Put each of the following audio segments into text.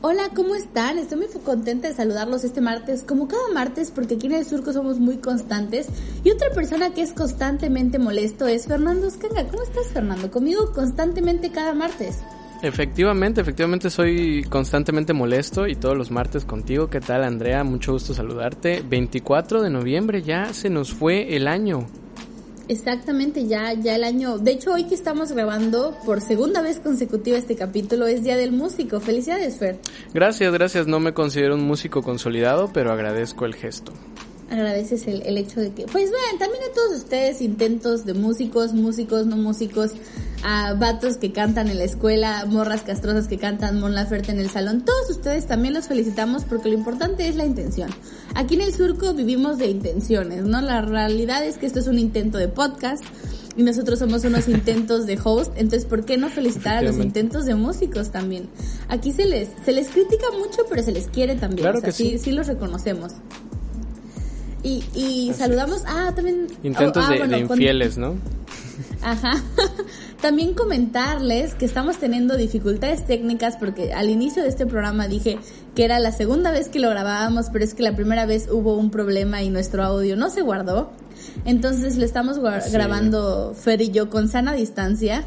Hola, ¿cómo están? Estoy muy contenta de saludarlos este martes, como cada martes, porque aquí en el surco somos muy constantes. Y otra persona que es constantemente molesto es Fernando Escanga. ¿Cómo estás, Fernando? Conmigo constantemente cada martes. Efectivamente, efectivamente soy constantemente molesto y todos los martes contigo. ¿Qué tal, Andrea? Mucho gusto saludarte. 24 de noviembre ya se nos fue el año. Exactamente, ya, ya el año. De hecho, hoy que estamos grabando por segunda vez consecutiva este capítulo es Día del Músico. Felicidades, Fer. Gracias, gracias. No me considero un músico consolidado, pero agradezco el gesto agradeces el, el, hecho de que, pues ven, también a todos ustedes intentos de músicos, músicos, no músicos, a vatos que cantan en la escuela, morras castrosas que cantan Mon Laferte en el salón, todos ustedes también los felicitamos porque lo importante es la intención. Aquí en el surco vivimos de intenciones, ¿no? La realidad es que esto es un intento de podcast y nosotros somos unos intentos de host, entonces ¿por qué no felicitar a los intentos de músicos también? Aquí se les se les critica mucho, pero se les quiere también, claro que sí. sí los reconocemos. Y, y saludamos, ah, también... Intentos oh, ah, de, infieles, ¿no? Ajá. También comentarles que estamos teniendo dificultades técnicas porque al inicio de este programa dije que era la segunda vez que lo grabábamos, pero es que la primera vez hubo un problema y nuestro audio no se guardó. Entonces lo estamos grabando Fer y yo con sana distancia.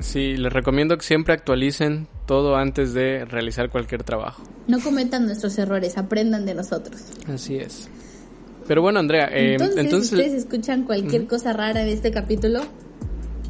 Sí, les recomiendo que siempre actualicen todo antes de realizar cualquier trabajo. No cometan nuestros errores, aprendan de nosotros. Así es. Pero bueno, Andrea, eh, entonces, ustedes escuchan cualquier cosa rara en este capítulo,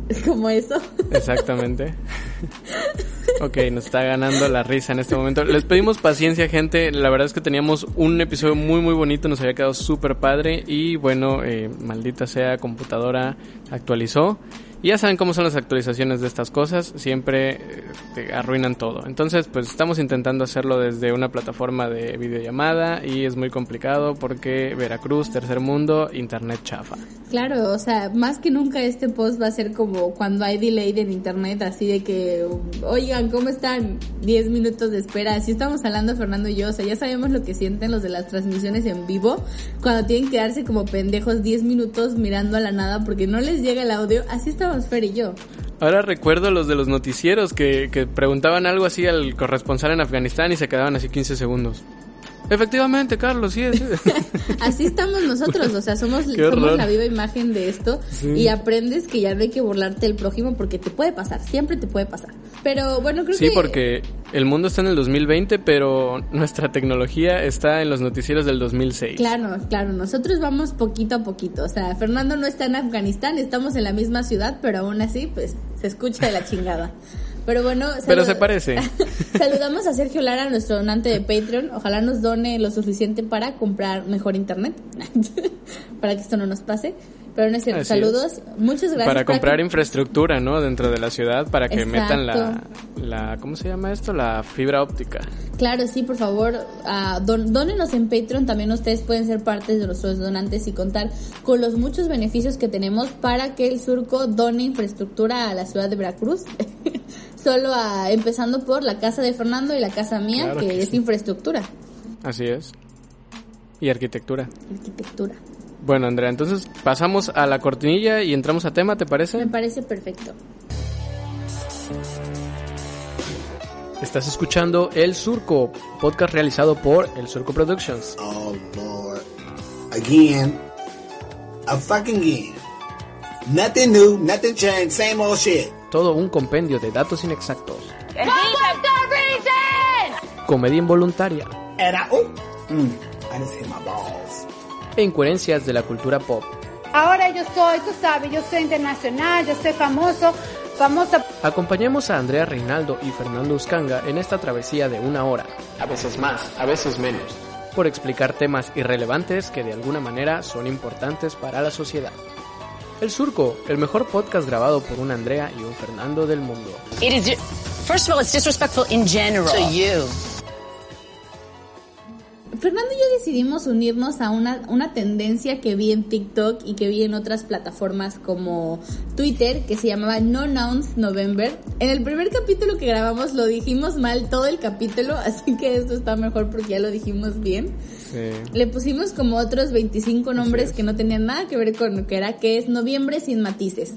como eso. Exactamente. ok, nos está ganando la risa en este momento. Les pedimos paciencia, gente. La verdad es que teníamos un episodio muy, muy bonito. Nos había quedado súper padre. Y bueno, eh, maldita sea, computadora actualizó. Y ya saben cómo son las actualizaciones de estas cosas, siempre eh, te arruinan todo. Entonces, pues estamos intentando hacerlo desde una plataforma de videollamada y es muy complicado porque Veracruz, tercer mundo, internet chafa. Claro, o sea, más que nunca este post va a ser como cuando hay delay en internet, así de que, ¿cómo están? 10 minutos de espera. Así estamos hablando Fernando y yo, o sea, ya sabemos lo que sienten los de las transmisiones en vivo, cuando tienen que quedarse como pendejos 10 minutos mirando a la nada porque no les llega el audio. Así está Fer y yo. Ahora recuerdo los de los noticieros que, que preguntaban algo así al corresponsal en Afganistán y se quedaban así 15 segundos. Efectivamente, Carlos, sí es. Así estamos nosotros, o sea, somos, somos la viva imagen de esto y aprendes que ya no hay que burlarte del prójimo porque te puede pasar, siempre te puede pasar. Pero bueno, creo que... Sí, porque el mundo está en el 2020, pero nuestra tecnología está en los noticieros del 2006. Claro, claro, nosotros vamos poquito a poquito, o sea, Fernando no está en Afganistán, estamos en la misma ciudad, pero aún así, pues, se escucha de la chingada. Pero bueno, pero se parece. saludamos a Sergio Lara, nuestro donante de Patreon. Ojalá nos done lo suficiente para comprar mejor internet, para que esto no nos pase. Pero no es cierto. Saludos. Muchas gracias. Para comprar infraestructura, ¿no? Dentro de la ciudad para que metan la, la, ¿cómo se llama esto? La fibra óptica. Claro, sí, por favor, uh, dónenos en Patreon. También ustedes pueden ser parte de nuestros donantes y contar con los muchos beneficios que tenemos para que el surco done infraestructura a la ciudad de Veracruz. Solo a, empezando por la casa de Fernando y la casa mía, que, es infraestructura. Así es. Y arquitectura. Arquitectura. Bueno, Andrea, entonces pasamos a la cortinilla y entramos a tema, ¿te parece? Me parece perfecto. Estás escuchando El Surco, podcast realizado por El Surco Productions. Oh, Lord. Again. A fucking again. Nothing new, nothing changed, same old shit. Todo un compendio de datos inexactos. Comedia involuntaria. I, oh, mm, e incoherencias de la cultura pop. Ahora yo soy, tú sabes, yo soy internacional, yo soy famoso, famosa. Acompañemos a Andrea Reinaldo y Fernando Uscanga en esta travesía de una hora, a veces más, a veces menos, por explicar temas irrelevantes que de alguna manera son importantes para la sociedad. El Surco, el mejor podcast grabado por una Andrea y un Fernando del mundo. first of all, it's disrespectful in general. To you. Fernando y yo decidimos unirnos a una, una tendencia que vi en TikTok y que vi en otras plataformas como Twitter, que se llamaba No Nouns November. En el primer capítulo que grabamos lo dijimos mal todo el capítulo, así que esto está mejor porque ya lo dijimos bien. Le pusimos como otros 25 nombres que no tenían nada que ver con lo que era, que es Noviembre sin matices.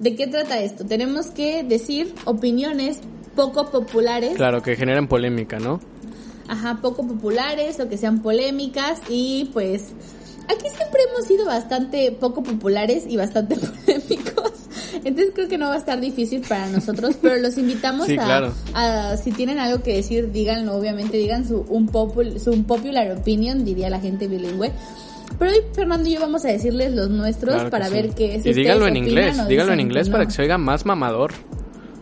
¿De qué trata esto? Tenemos que decir opiniones poco populares. Claro, que generan polémica, ¿no? Ajá, poco populares o que sean polémicas y pues aquí siempre hemos sido bastante poco populares y bastante polémicos. Entonces creo que no va a estar difícil para nosotros, pero los invitamos Sí, a, claro. a- si tienen algo que decir, díganlo, obviamente digan su un popul, su un popular opinion, diría la gente bilingüe. Pero hoy Fernando y yo vamos a decirles los nuestros Claro para sí. ver qué es. Y díganlo en inglés, díganlo en inglés para que se oiga más mamador.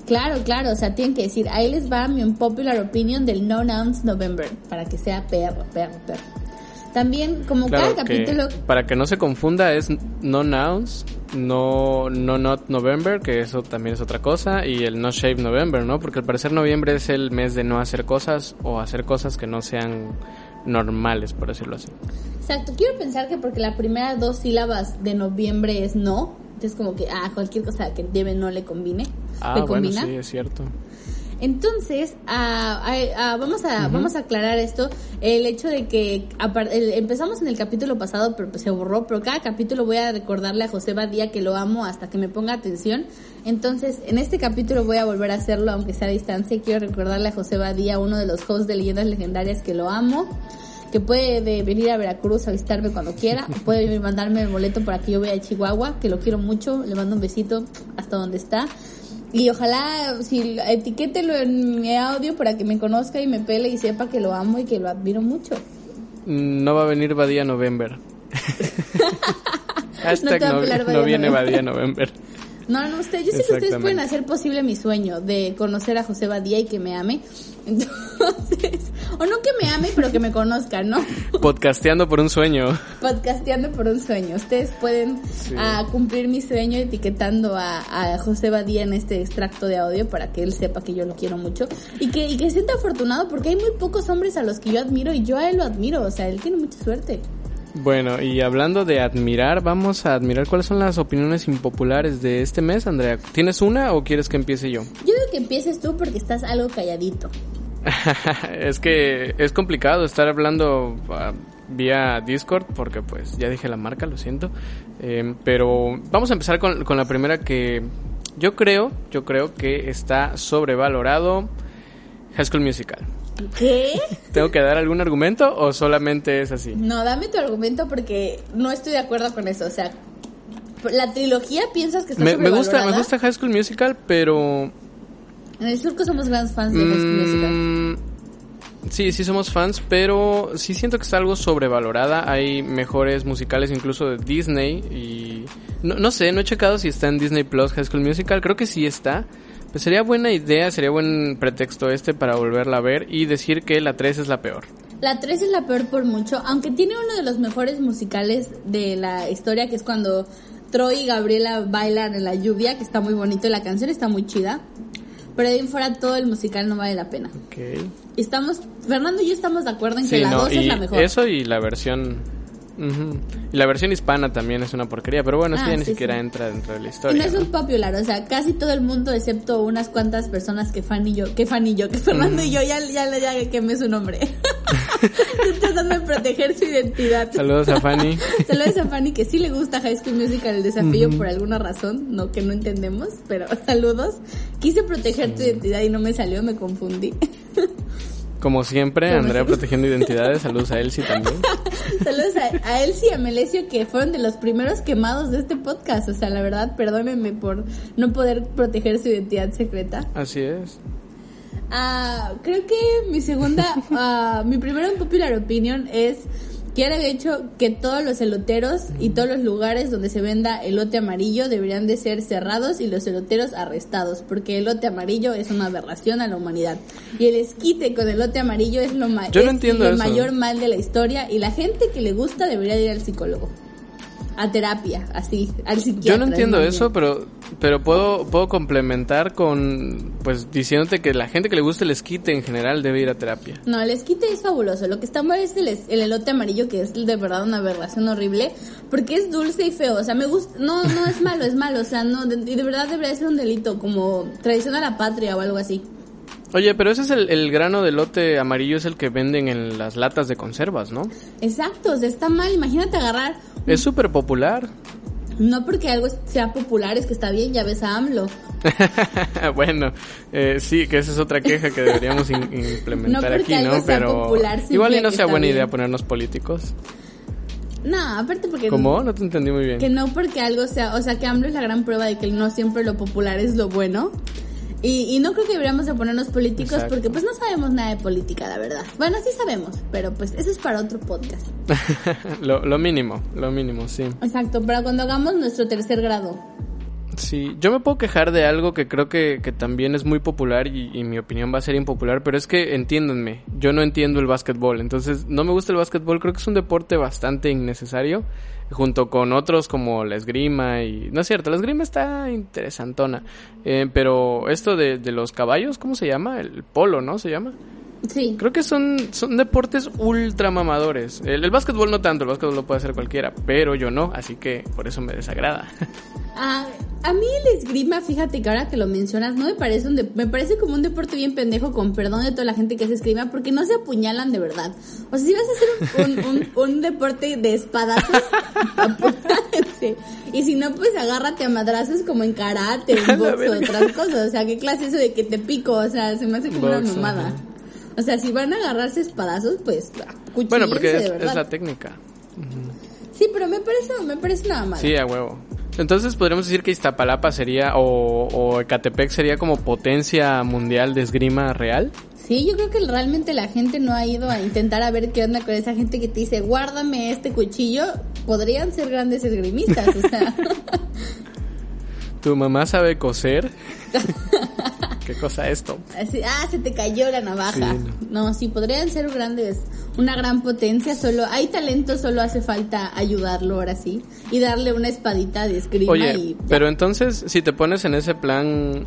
Claro, claro, o sea, tienen que decir, ahí les va mi unpopular opinion del No Nouns November, para que sea perro, perro, perro. También, como Claro, cada que capítulo, para que no se confunda es no nouns, no no not November, que eso también es otra cosa, y el no shave November, ¿no? Porque al parecer noviembre es el mes de no hacer cosas o hacer cosas que no sean normales, por decirlo así. exacto, quiero pensar que porque la primera dos sílabas de noviembre es no, entonces como que, ah, cualquier cosa que debe no le combine, Ah, bueno, combina. sí, es cierto. Entonces, ah, ah, ah, vamos a vamos a aclarar esto, el hecho de que el- empezamos en el capítulo pasado, pero pues se borró, pero cada capítulo voy a recordarle a José Badía que lo amo hasta que me ponga atención. Entonces, en este capítulo voy a volver a hacerlo, aunque sea a distancia. Quiero recordarle a José Badía, uno de los hosts de Leyendas Legendarias, que lo amo que puede de- venir a Veracruz a visitarme cuando quiera, o puede mandarme el boleto para que yo vaya a Chihuahua, que lo quiero mucho, le mando un besito hasta donde está. Y ojalá, si etiquételo en mi audio para que me conozca y me pele y sepa que lo amo y que lo admiro mucho. No va a venir Badía November. Hashtag no, no viene November. Badía November. No, no, usted, yo sé que ustedes pueden hacer posible mi sueño de conocer a José Badía y que me ame. Entonces, o no que me ame, pero que me conozca, ¿no? Podcasteando por un sueño. Podcasteando por un sueño. Ustedes pueden ah, cumplir mi sueño etiquetando a, a José Badía en este extracto de audio para que él sepa que yo lo quiero mucho y que, y que sienta afortunado porque hay muy pocos hombres a los que yo admiro y yo a él lo admiro. O sea, él tiene mucha suerte. Bueno, y hablando de admirar, vamos a admirar cuáles son las opiniones impopulares de este mes, Andrea. ¿Tienes una o quieres que empiece yo? Yo digo que empieces tú porque estás algo calladito. es que es complicado estar hablando ah, vía Discord porque pues ya dije la marca, lo siento. Eh, pero vamos a empezar con, con la primera que yo creo, yo creo que está sobrevalorado High School Musical. ¿Qué? ¿Tengo que dar algún argumento o solamente es así? No, dame tu argumento porque no estoy de acuerdo con eso. O sea, la trilogía piensas que está Me, me gusta, me gusta High School Musical, pero En el surco somos grandes fans de High School Musical. Mm, Sí, sí somos fans, pero sí siento que está algo sobrevalorada. Hay mejores musicales incluso de Disney y no, no sé, no he checado si está en Disney Plus High School Musical. Creo que sí está. Pues sería buena idea, sería buen pretexto este para volverla a ver y decir que la 3 es la peor. La 3 es la peor por mucho, aunque tiene uno de los mejores musicales de la historia, que es cuando Troy y Gabriela bailan en la lluvia, que está muy bonito y la canción está muy chida. Pero de ahí en fuera todo el musical no vale la pena. Ok. Estamos, Fernando y yo estamos de acuerdo en que la no, 2 es la mejor. eso y la versión... ujú. Y la versión hispana también es una porquería, pero bueno, es Ah, que ya ni sí, siquiera sí. entra dentro de la Y historia. no es ¿no? un popular, o sea, casi todo el mundo, excepto unas cuantas personas que Fan y yo, que Fan y yo, que Fernando y yo, ya, ya, ya, quemé su nombre. Estoy tratando de proteger su identidad. Saludos a Fanny. Saludos a Fanny que sí le gusta High School Musical el desafío por alguna razón, no que no entendemos, pero saludos. Quise proteger tu identidad y no me salió, me confundí. Como siempre, Como Andrea protegiendo identidades. Saludos a Elsie también. Saludos a, a Elsie y a Melesio que fueron de los primeros quemados de este podcast. O sea, la verdad, perdónenme por no poder proteger su identidad secreta. Así es. Ah, creo que mi segunda, ah, mi primera popular opinion es que el hecho que todos los eloteros y todos los lugares donde se venda elote amarillo deberían de ser cerrados y los eloteros arrestados, porque el elote amarillo es una aberración a la humanidad. Y el esquite con elote amarillo es lo ma- Yo no es entiendo el eso. mayor mal de la historia y la gente que le gusta debería de ir al psicólogo. A terapia, así, al psiquiatra. Yo no entiendo eso, pero pero puedo puedo complementar con pues diciéndote que la gente que le gusta el esquite en general debe ir a terapia. No, el esquite es fabuloso. Lo que está mal es el, el elote amarillo, que es de verdad una aberración horrible, porque es dulce y feo. O sea, me gusta. No, no es malo, es malo. O sea, no, de, y de verdad debería ser un delito, como traición a la patria o algo así. Oye, pero ese es el, el grano de lote amarillo, es el que venden en las latas de conservas, ¿no? Exacto, o sea, está mal. Imagínate agarrar. Es súper popular. No porque algo sea popular es que está bien, ya ves a AMLO. bueno, eh, sí, que esa es otra queja que deberíamos implementar No aquí, ¿no? Pero popular igual y no sea buena bien. idea ponernos políticos. No, aparte porque... ¿Cómo? No te entendí muy bien. Que no porque algo sea, o sea, que AMLO es la gran prueba de que no siempre lo popular es lo bueno. Y, y no creo que deberíamos de ponernos políticos Exacto. porque pues no sabemos nada de política, la verdad. Bueno, sí sabemos, pero pues eso es para otro podcast. lo, lo mínimo, lo mínimo, sí. Exacto, para cuando hagamos nuestro tercer grado. Sí, yo me puedo quejar de algo que creo que, que también es muy popular y, mi opinión va a ser impopular, pero es que entiéndanme, yo no entiendo el básquetbol, entonces no me gusta el básquetbol, creo que es un deporte bastante innecesario, junto con otros como la esgrima y... No es cierto, la esgrima está interesantona, eh, pero esto de, de los caballos, ¿cómo se llama? El polo, ¿no? Se llama. Sí. Creo que son, son deportes ultra mamadores. El, el básquetbol no tanto, el básquetbol lo puede hacer cualquiera, pero yo no, así que por eso me desagrada. Ah, a mí el esgrima, fíjate que ahora que lo mencionas, no me parece un de- me parece como un deporte bien pendejo, con perdón de toda la gente que hace esgrima, porque no se apuñalan de verdad. O sea, si vas a hacer un, un, un- un deporte de espadazos, apuñálense. Y si no, pues agárrate a madrazos como en karate, en la box o verga. otras cosas. O sea, ¿qué clase eso de que te pico? O sea, se me hace como una mamada. O sea, si van a agarrarse espadazos, pues Bueno, porque es, la técnica. Sí, pero me parece, me parece una mamada. Sí, a huevo. Entonces podríamos decir que Iztapalapa sería, o, o Ecatepec sería como potencia mundial de esgrima real. Sí, yo creo que realmente la gente no ha ido a intentar a ver qué onda con esa gente que te dice, guárdame este cuchillo. Podrían ser grandes esgrimistas, o sea. ¿Tu mamá sabe coser? ¿Qué cosa esto? así, ah, se te cayó la navaja. Sí, no. sí, podrían ser grandes, una gran potencia. Solo hay talento, solo hace falta ayudarlo ahora sí y darle una espadita de esgrima Oye, y. pero entonces si te pones en ese plan...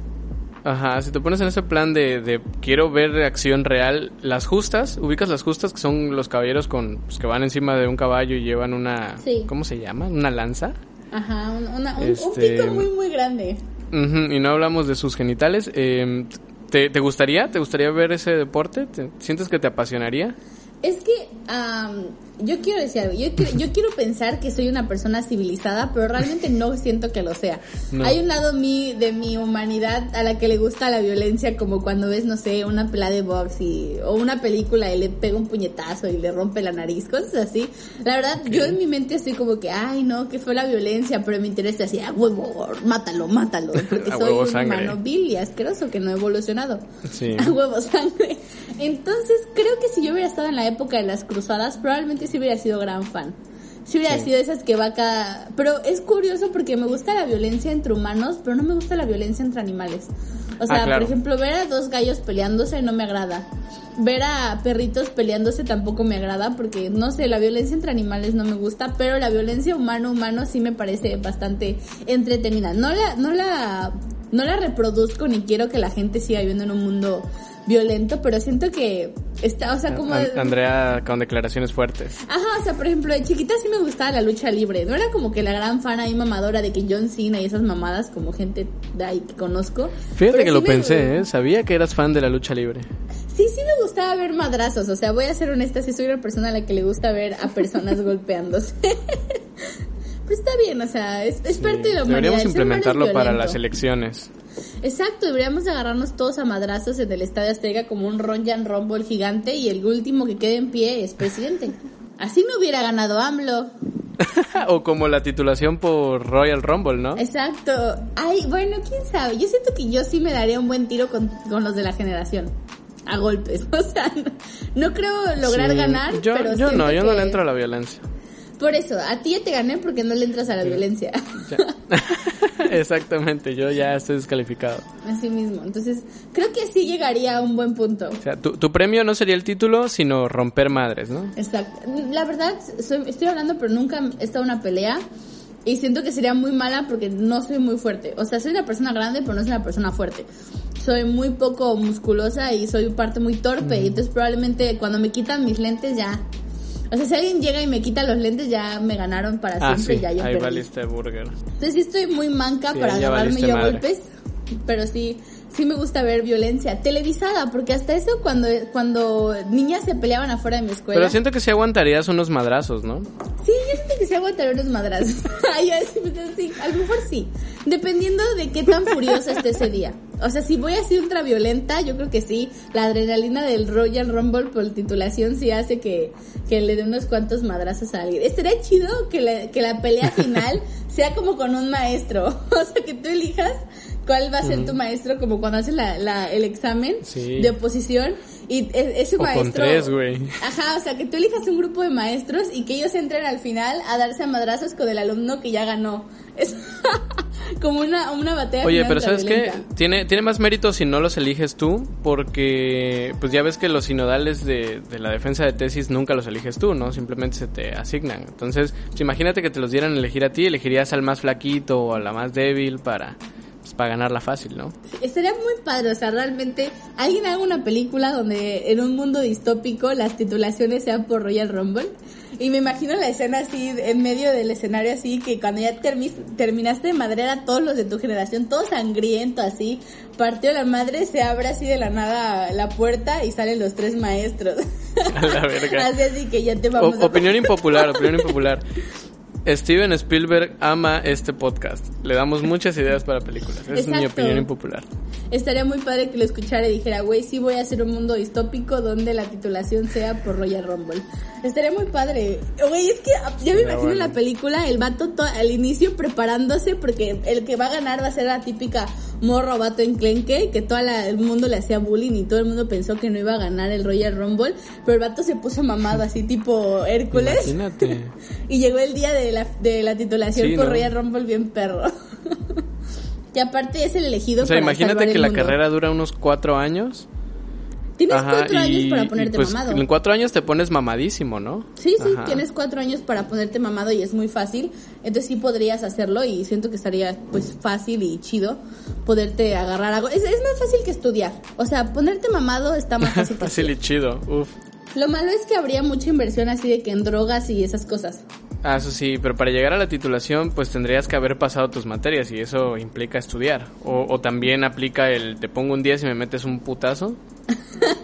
Ajá, si te pones en ese plan de, de quiero ver acción real, las justas, ubicas las justas que son los caballeros con pues, que van encima de un caballo y llevan una Sí. ¿cómo se llama? Una lanza. Ajá, un, una- un- un Este- pico muy, muy grande. Y no hablamos de sus genitales. Eh, ¿te, ¿Te gustaría? ¿Te gustaría ver ese deporte? ¿Te- ¿Sientes que te apasionaría? Es que am, yo quiero decir algo. Yo, quiero- yo quiero pensar que soy una persona civilizada, pero realmente no siento que lo sea. No. Hay un lado mi, de mi humanidad a la que le gusta la violencia, como cuando ves, no sé, una pelea de box y, o una película y le pega un puñetazo y le rompe la nariz, cosas así. La verdad, yo en mi mente estoy como que, ay, no, que fue la violencia, pero mi interés es así, a huevo, mátalo, mátalo, porque A soy huevo un sangre. humano vil y asqueroso que no he evolucionado. Sí. A huevo sangre. Entonces, creo que si yo hubiera estado en la época de las cruzadas, probablemente sí hubiera sido gran fan. Sí hubiera Sí. sido esas que va cada... Pero es curioso porque me gusta la violencia entre humanos, pero no me gusta la violencia entre animales. O sea, Ah, claro. por ejemplo, ver a dos gallos peleándose no me agrada. Ver a perritos peleándose tampoco me agrada porque, no sé, la violencia entre animales no me gusta, pero la violencia humano-humano sí me parece bastante entretenida. No la, no la, no la reproduzco ni quiero que la gente siga viviendo en un mundo violento, pero siento que está, o sea, como... An- Andrea con declaraciones fuertes. Ajá, o sea, por ejemplo, de chiquita sí me gustaba la lucha libre. No era como que la gran fan ahí mamadora de que John Cena y esas mamadas como gente de ahí que conozco. Fíjate Pero que sí lo me- pensé, ¿eh? Sabía que eras fan de la lucha libre. Sí, sí me gustaba ver madrazos. O sea, voy a ser honesta, sí soy una persona a la que le gusta ver a personas golpeándose. Pero está bien, o sea, es, es parte de la humanidad. Deberíamos El implementarlo para las elecciones. Exacto, deberíamos agarrarnos todos a madrazos en el Estadio Azteca como un Ron Jan Rumble gigante y el último que quede en pie es presidente. Así no hubiera ganado AMLO. o como la titulación por Royal Rumble, ¿no? Exacto. Ay, bueno, quién sabe. Yo siento que yo sí me daría un buen tiro con, con los de la generación. A golpes. O sea, no, no creo lograr Sí, ganar. Yo, pero yo no, yo no le entro a la violencia. Por eso, a ti ya te gané porque no le entras a la violencia. Ya. Exactamente, yo ya estoy descalificado. Así mismo. Entonces, creo que sí llegaría a un buen punto. O sea, tu, tu premio no sería el título, sino romper madres, ¿no? Exacto. La verdad, soy- estoy hablando, pero nunca he estado en una pelea. Y siento que sería muy mala porque no soy muy fuerte. O sea, soy una persona grande, pero no soy una persona fuerte. Soy muy poco musculosa y soy parte muy torpe. Y entonces probablemente cuando me quitan mis lentes ya... O sea, si alguien llega y me quita los lentes, ya me ganaron para Ah, siempre sí, ya yo ahí perdí. valiste burger. Entonces sí estoy muy manca Sí, para agarrarme yo a madre. golpes. Pero sí, sí me gusta ver violencia televisada, porque hasta eso cuando, cuando niñas se peleaban afuera de mi escuela. Pero siento que sí aguantarías unos madrazos, ¿no? Sí, yo siento que se aguantaría unos madrazos. Ay, yo así, pues, sí, a lo mejor sí. Dependiendo de qué tan furiosa esté ese día. O sea, si voy así ultra violenta, yo creo que sí. La adrenalina del Royal Rumble por titulación sí hace que, que le dé unos cuantos madrazos a alguien. Estaría chido que la, que la pelea final sea como con un maestro. O sea, que tú elijas cuál va a ser tu maestro como cuando haces la, la, el examen Sí. de oposición y e- O con maestro tres, güey. ajá o sea que tú elijas un grupo de maestros y que ellos entren al final a darse a madrazos con el alumno que ya ganó es como una una batalla Oye, pero ¿sabes qué? Tiene, tiene más mérito si no los eliges tú, porque pues ya ves que los sinodales de, de la defensa de tesis nunca los eliges tú, ¿no? Simplemente se te asignan. Entonces, pues, imagínate que te los dieran a elegir a ti, elegirías al más flaquito o a la más débil para, para ganarla fácil, ¿no? Estaría muy padre, o sea, realmente alguien haga una película donde en un mundo distópico las titulaciones sean por Royal Rumble. Y me imagino la escena así, en medio del escenario así, que cuando ya termi- terminaste de madrear a todos los de tu generación, todo sangriento así, partió la madre, se abre así de la nada la puerta y salen los tres maestros. A la verga. así, así que ya te O- vamos a... opinión impopular, opinión impopular. Steven Spielberg ama este podcast. Le damos muchas ideas para películas. Es mi Exacto. opinión impopular. Estaría muy padre que lo escuchara y dijera, güey, sí voy a hacer un mundo distópico donde la titulación sea por Royal Rumble. Estaría muy padre. Güey, es que ya me imagino bueno. en la película el vato to- al inicio preparándose porque el que va a ganar va a ser la típica morro vato enclenque que todo el mundo le hacía bullying y todo el mundo pensó que no iba a ganar el Royal Rumble, pero el vato se puso mamado así tipo Hércules Imagínate. y llegó el día de la, de la titulación Sí, por ¿no? Royal Rumble bien perro. que aparte es el elegido O sea, para imagínate que el la mundo. carrera dura unos cuatro años. Tienes Ajá, cuatro años y- para y, ponerte pues, mamado. En cuatro años te pones mamadísimo, ¿no? Sí, sí, Ajá. tienes cuatro años para ponerte mamado y es muy fácil. Entonces sí podrías hacerlo y siento que estaría pues fácil y chido poderte agarrar algo. Es, es más fácil que estudiar. O sea, ponerte mamado está más fácil que Fácil y chido. Uf. Lo malo es que habría mucha inversión así de que en drogas y esas cosas. Ah, eso sí, pero para llegar a la titulación, pues tendrías que haber pasado tus materias y eso implica estudiar. O, o también aplica el te pongo un 10 y me metes un putazo.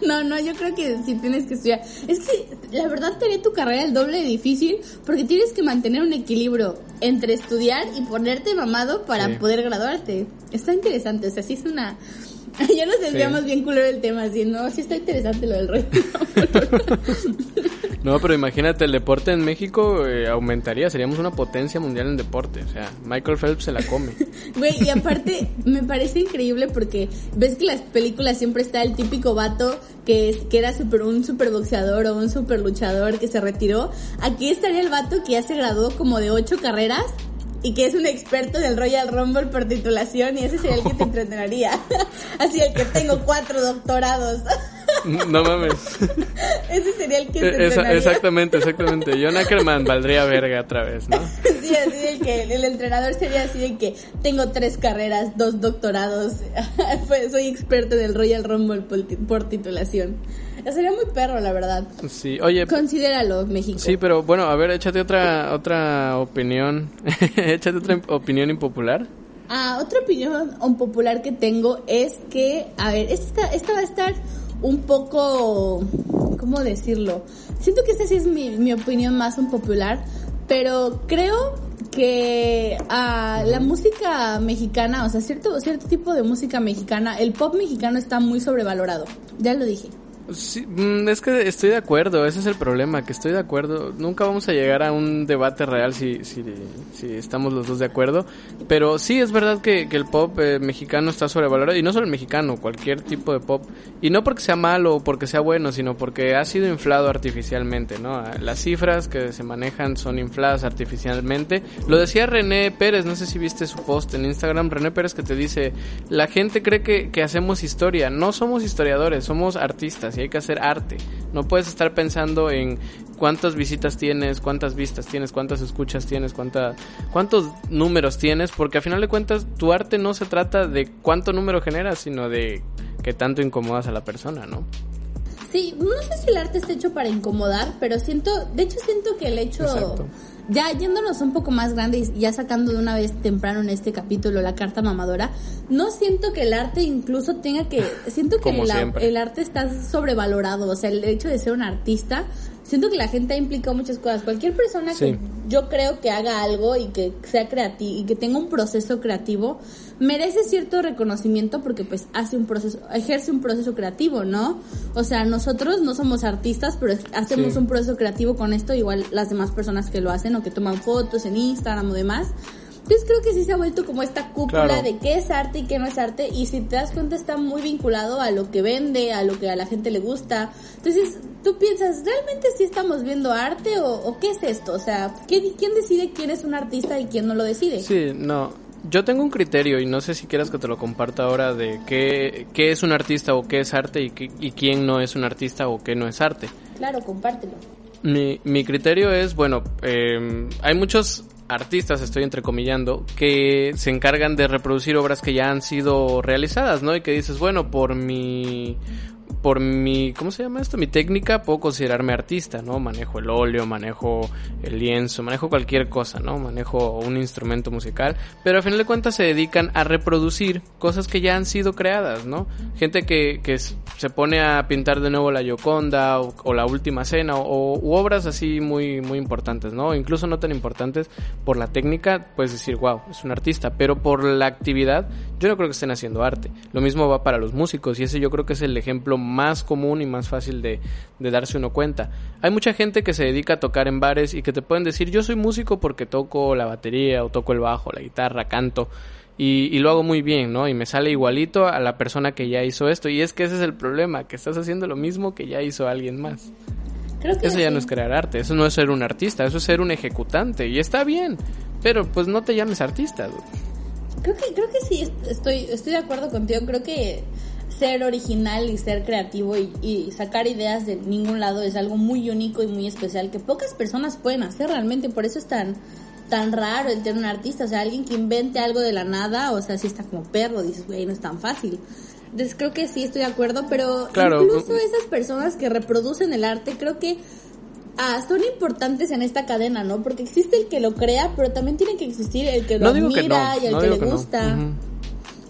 No, no, yo creo que sí tienes que estudiar. Es que la verdad te tu carrera el doble de difícil porque tienes que mantener un equilibrio entre estudiar y ponerte mamado para Sí. poder graduarte. Está interesante, o sea, sí es una... Ya nos desviamos Sí. bien culero del tema, así, no, sí está interesante lo del rollo. No, pero imagínate, el deporte en México eh, aumentaría, seríamos una potencia mundial en deporte. O sea, Michael Phelps se la come. Güey, y aparte me parece increíble porque ves que las películas siempre está el típico vato que, es, que era super, un super boxeador o un super luchador que se retiró. Aquí estaría el vato que ya se graduó como de ocho carreras y que es un experto del Royal Rumble por titulación y ese sería el que te entretenería. Así el que tengo cuatro doctorados. No mames. ese sería el que te Eh, esa- entrenaría. exactamente, exactamente. John Ackerman valdría verga otra vez, ¿no? Sí, así de que el entrenador sería así de que tengo tres carreras, dos doctorados, Pues, soy experto del Royal Rumble por, por titulación. Sería muy perro, la verdad. Sí, oye, Considéralo, México. sí, pero bueno, a ver, échate otra otra opinión. échate otra opinión impopular. Ah, otra opinión unpopular que tengo es que, a ver, esta, esta va a estar un poco, ¿cómo decirlo? Siento que esta sí es mi, mi opinión más unpopular, pero creo que ah, la música mexicana, o sea, cierto, cierto tipo de música mexicana, el pop mexicano está muy sobrevalorado. Ya lo dije. Sí, mm, es que estoy de acuerdo, ese es el problema, que estoy de acuerdo. Nunca vamos a llegar a un debate real si, si, si estamos los dos de acuerdo. Pero sí, es verdad que, que el pop eh, mexicano está sobrevalorado. Y no solo el mexicano, cualquier tipo de pop. Y no porque sea malo o porque sea bueno, sino porque ha sido inflado artificialmente, ¿no? Las cifras que se manejan son infladas artificialmente. Lo decía René Pérez, no sé si viste su post en Instagram, René Pérez que te dice, la gente cree que, que hacemos historia. No somos historiadores, somos artistas y hay que hacer arte. No puedes estar pensando en cuántas visitas tienes, cuántas vistas tienes, cuántas escuchas tienes, cuánta, cuántos números tienes, porque al final de cuentas tu arte no se trata de cuánto número generas, sino de que tanto incomodas a la persona, ¿no? Sí, no sé si el arte está hecho para incomodar, pero siento, de hecho siento que el hecho, Exacto. Ya yéndonos un poco más grande y ya sacando de una vez temprano en este capítulo la carta mamadora, no siento que el arte incluso tenga que, siento que siempre. el arte está sobrevalorado, o sea, el hecho de ser un artista siento que la gente ha implicado muchas cosas. Cualquier persona Sí. que yo creo que haga algo y que sea creativo y que tenga un proceso creativo merece cierto reconocimiento porque pues hace un proceso, ejerce un proceso creativo, ¿no? O sea, nosotros no somos artistas, pero hacemos Sí. un proceso creativo con esto, igual las demás personas que lo hacen o que toman fotos en Instagram o demás. Entonces creo que sí se ha vuelto como esta cúpula Claro. de qué es arte y qué no es arte y si te das cuenta está muy vinculado a lo que vende, a lo que a la gente le gusta. Entonces tú piensas, ¿realmente sí estamos viendo arte o, o qué es esto? O sea, ¿qué- ¿quién decide quién es un artista y quién no lo decide? Sí, no. Yo tengo un criterio y no sé si quieras que te lo comparta ahora de qué, qué es un artista o qué es arte y, qué- y quién no es un artista o qué no es arte. Claro, compártelo. Mi, mi criterio es, bueno, eh, hay muchos artistas, estoy entrecomillando, que se encargan de reproducir obras que ya han sido realizadas, ¿no? Y que dices, bueno, por mi por mi, ¿cómo se llama esto? Mi técnica puedo considerarme artista, ¿no? Manejo el óleo, manejo el lienzo, manejo cualquier cosa, ¿no? Manejo un instrumento musical, pero al final de cuentas se dedican a reproducir cosas que ya han sido creadas, ¿no? Gente que, que se pone a pintar de nuevo la Gioconda o, la Última Cena o obras así muy, muy importantes, ¿no? Incluso no tan importantes por la técnica, puedes decir, wow, es un artista, pero por la actividad, yo no creo que estén haciendo arte. Lo mismo va para los músicos y ese yo creo que es el ejemplo más común y más fácil de, de darse uno cuenta. Hay mucha gente que se dedica a tocar en bares y que te pueden decir, yo soy músico porque toco la batería o toco el bajo, la guitarra, canto. Y, y lo hago muy bien, ¿no? Y me sale igualito a la persona que ya hizo esto. Y es que ese es el problema, que estás haciendo lo mismo que ya hizo alguien más. Creo que Eso ya sí. no es crear arte, eso no es ser un artista, eso es ser un ejecutante. Y está bien, pero pues no te llames artista. dude. Creo que, creo que sí, est- estoy, estoy de acuerdo contigo. Creo que ser original y ser creativo y, y sacar ideas de ningún lado es algo muy único y muy especial que pocas personas pueden hacer realmente. Por eso es tan, tan raro el tener un artista. O sea, alguien que invente algo de la nada, o sea, si está como perro, dices, güey, no es tan fácil. Entonces creo que sí estoy de acuerdo, pero Claro. incluso esas personas que reproducen el arte, creo que ah, son importantes en esta cadena, ¿no? Porque existe el que lo crea, pero también tiene que existir el que lo No no, y el no que le gusta.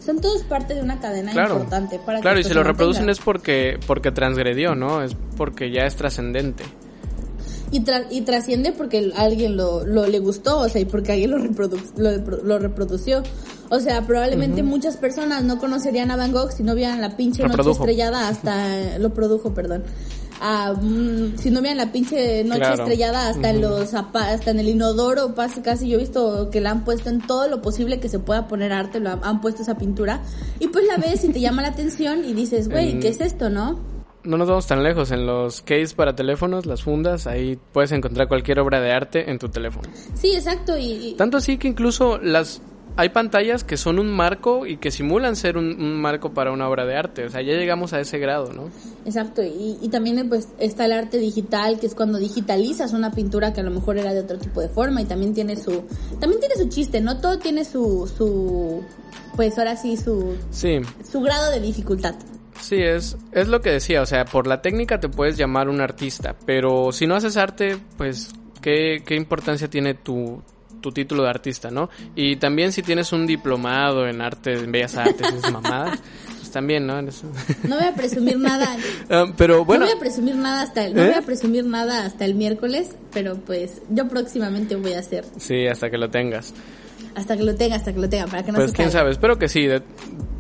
Son todos parte de una cadena Claro, importante para claro que y si lo reproducen es porque, porque transgredió, ¿no? Es porque ya es trascendente. y, tra- y trasciende porque alguien lo, lo le gustó, o sea, y porque alguien lo, reprodu lo, lo reprodució. O sea, probablemente muchas personas no conocerían a Van Gogh si no vieran la pinche noche estrellada hasta lo produjo, perdón. Ah, mm, si no vieran la pinche noche Claro. estrellada hasta en los hasta en el inodoro, casi casi yo he visto que la han puesto en todo lo posible que se pueda poner arte, lo han, han puesto esa pintura y pues la ves y te llama la atención y dices, güey, ¿qué es esto, no? No nos vamos tan lejos. En los case para teléfonos, las fundas, ahí puedes encontrar cualquier obra de arte en tu teléfono. Sí, exacto y- y Tanto así que incluso las hay pantallas que son un marco y que simulan ser un, un marco para una obra de arte. O sea, ya llegamos a ese grado, ¿no? Exacto, y, y también pues está el arte digital, que es cuando digitalizas una pintura que a lo mejor era de otro tipo de forma y también tiene su también tiene su chiste, no todo tiene su su pues ahora sí su Sí. su grado de dificultad. Sí, es, es lo que decía, o sea, por la técnica te puedes llamar un artista, pero si no haces arte, pues, ¿qué, qué importancia tiene tu, tu título de artista, no? Y también si tienes un diplomado en arte, en bellas artes, esas mamadas, pues también, ¿no? No voy a presumir nada. Ah, pero bueno, no voy a presumir nada hasta el, no ¿Eh? voy a presumir nada hasta el miércoles, pero pues yo próximamente voy a hacer sí, hasta que lo tengas. Hasta que lo tenga, hasta que lo tenga, para que no Pues se quién sabe, espero que sí, de,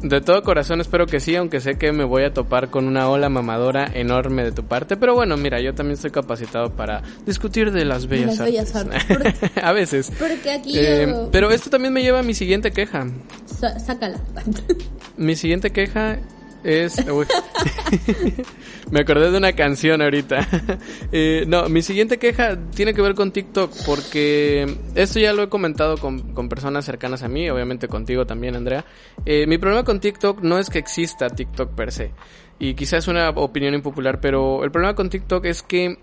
de todo corazón espero que sí, aunque sé que me voy a topar con una ola mamadora enorme de tu parte, pero bueno, mira, yo también estoy capacitado para discutir de las bellas las bellas artes. artes, a veces. Porque aquí Eh, yo- pero esto también me lleva a mi siguiente queja. Sácala. Mi siguiente queja es... me acordé de una canción ahorita. Eh, no, mi siguiente queja tiene que ver con TikTok porque esto ya lo he comentado con, con personas cercanas a mí, obviamente contigo también, Andrea. Eh, mi problema con TikTok no es que exista TikTok per se. Y quizás es una opinión impopular, pero el problema con TikTok es que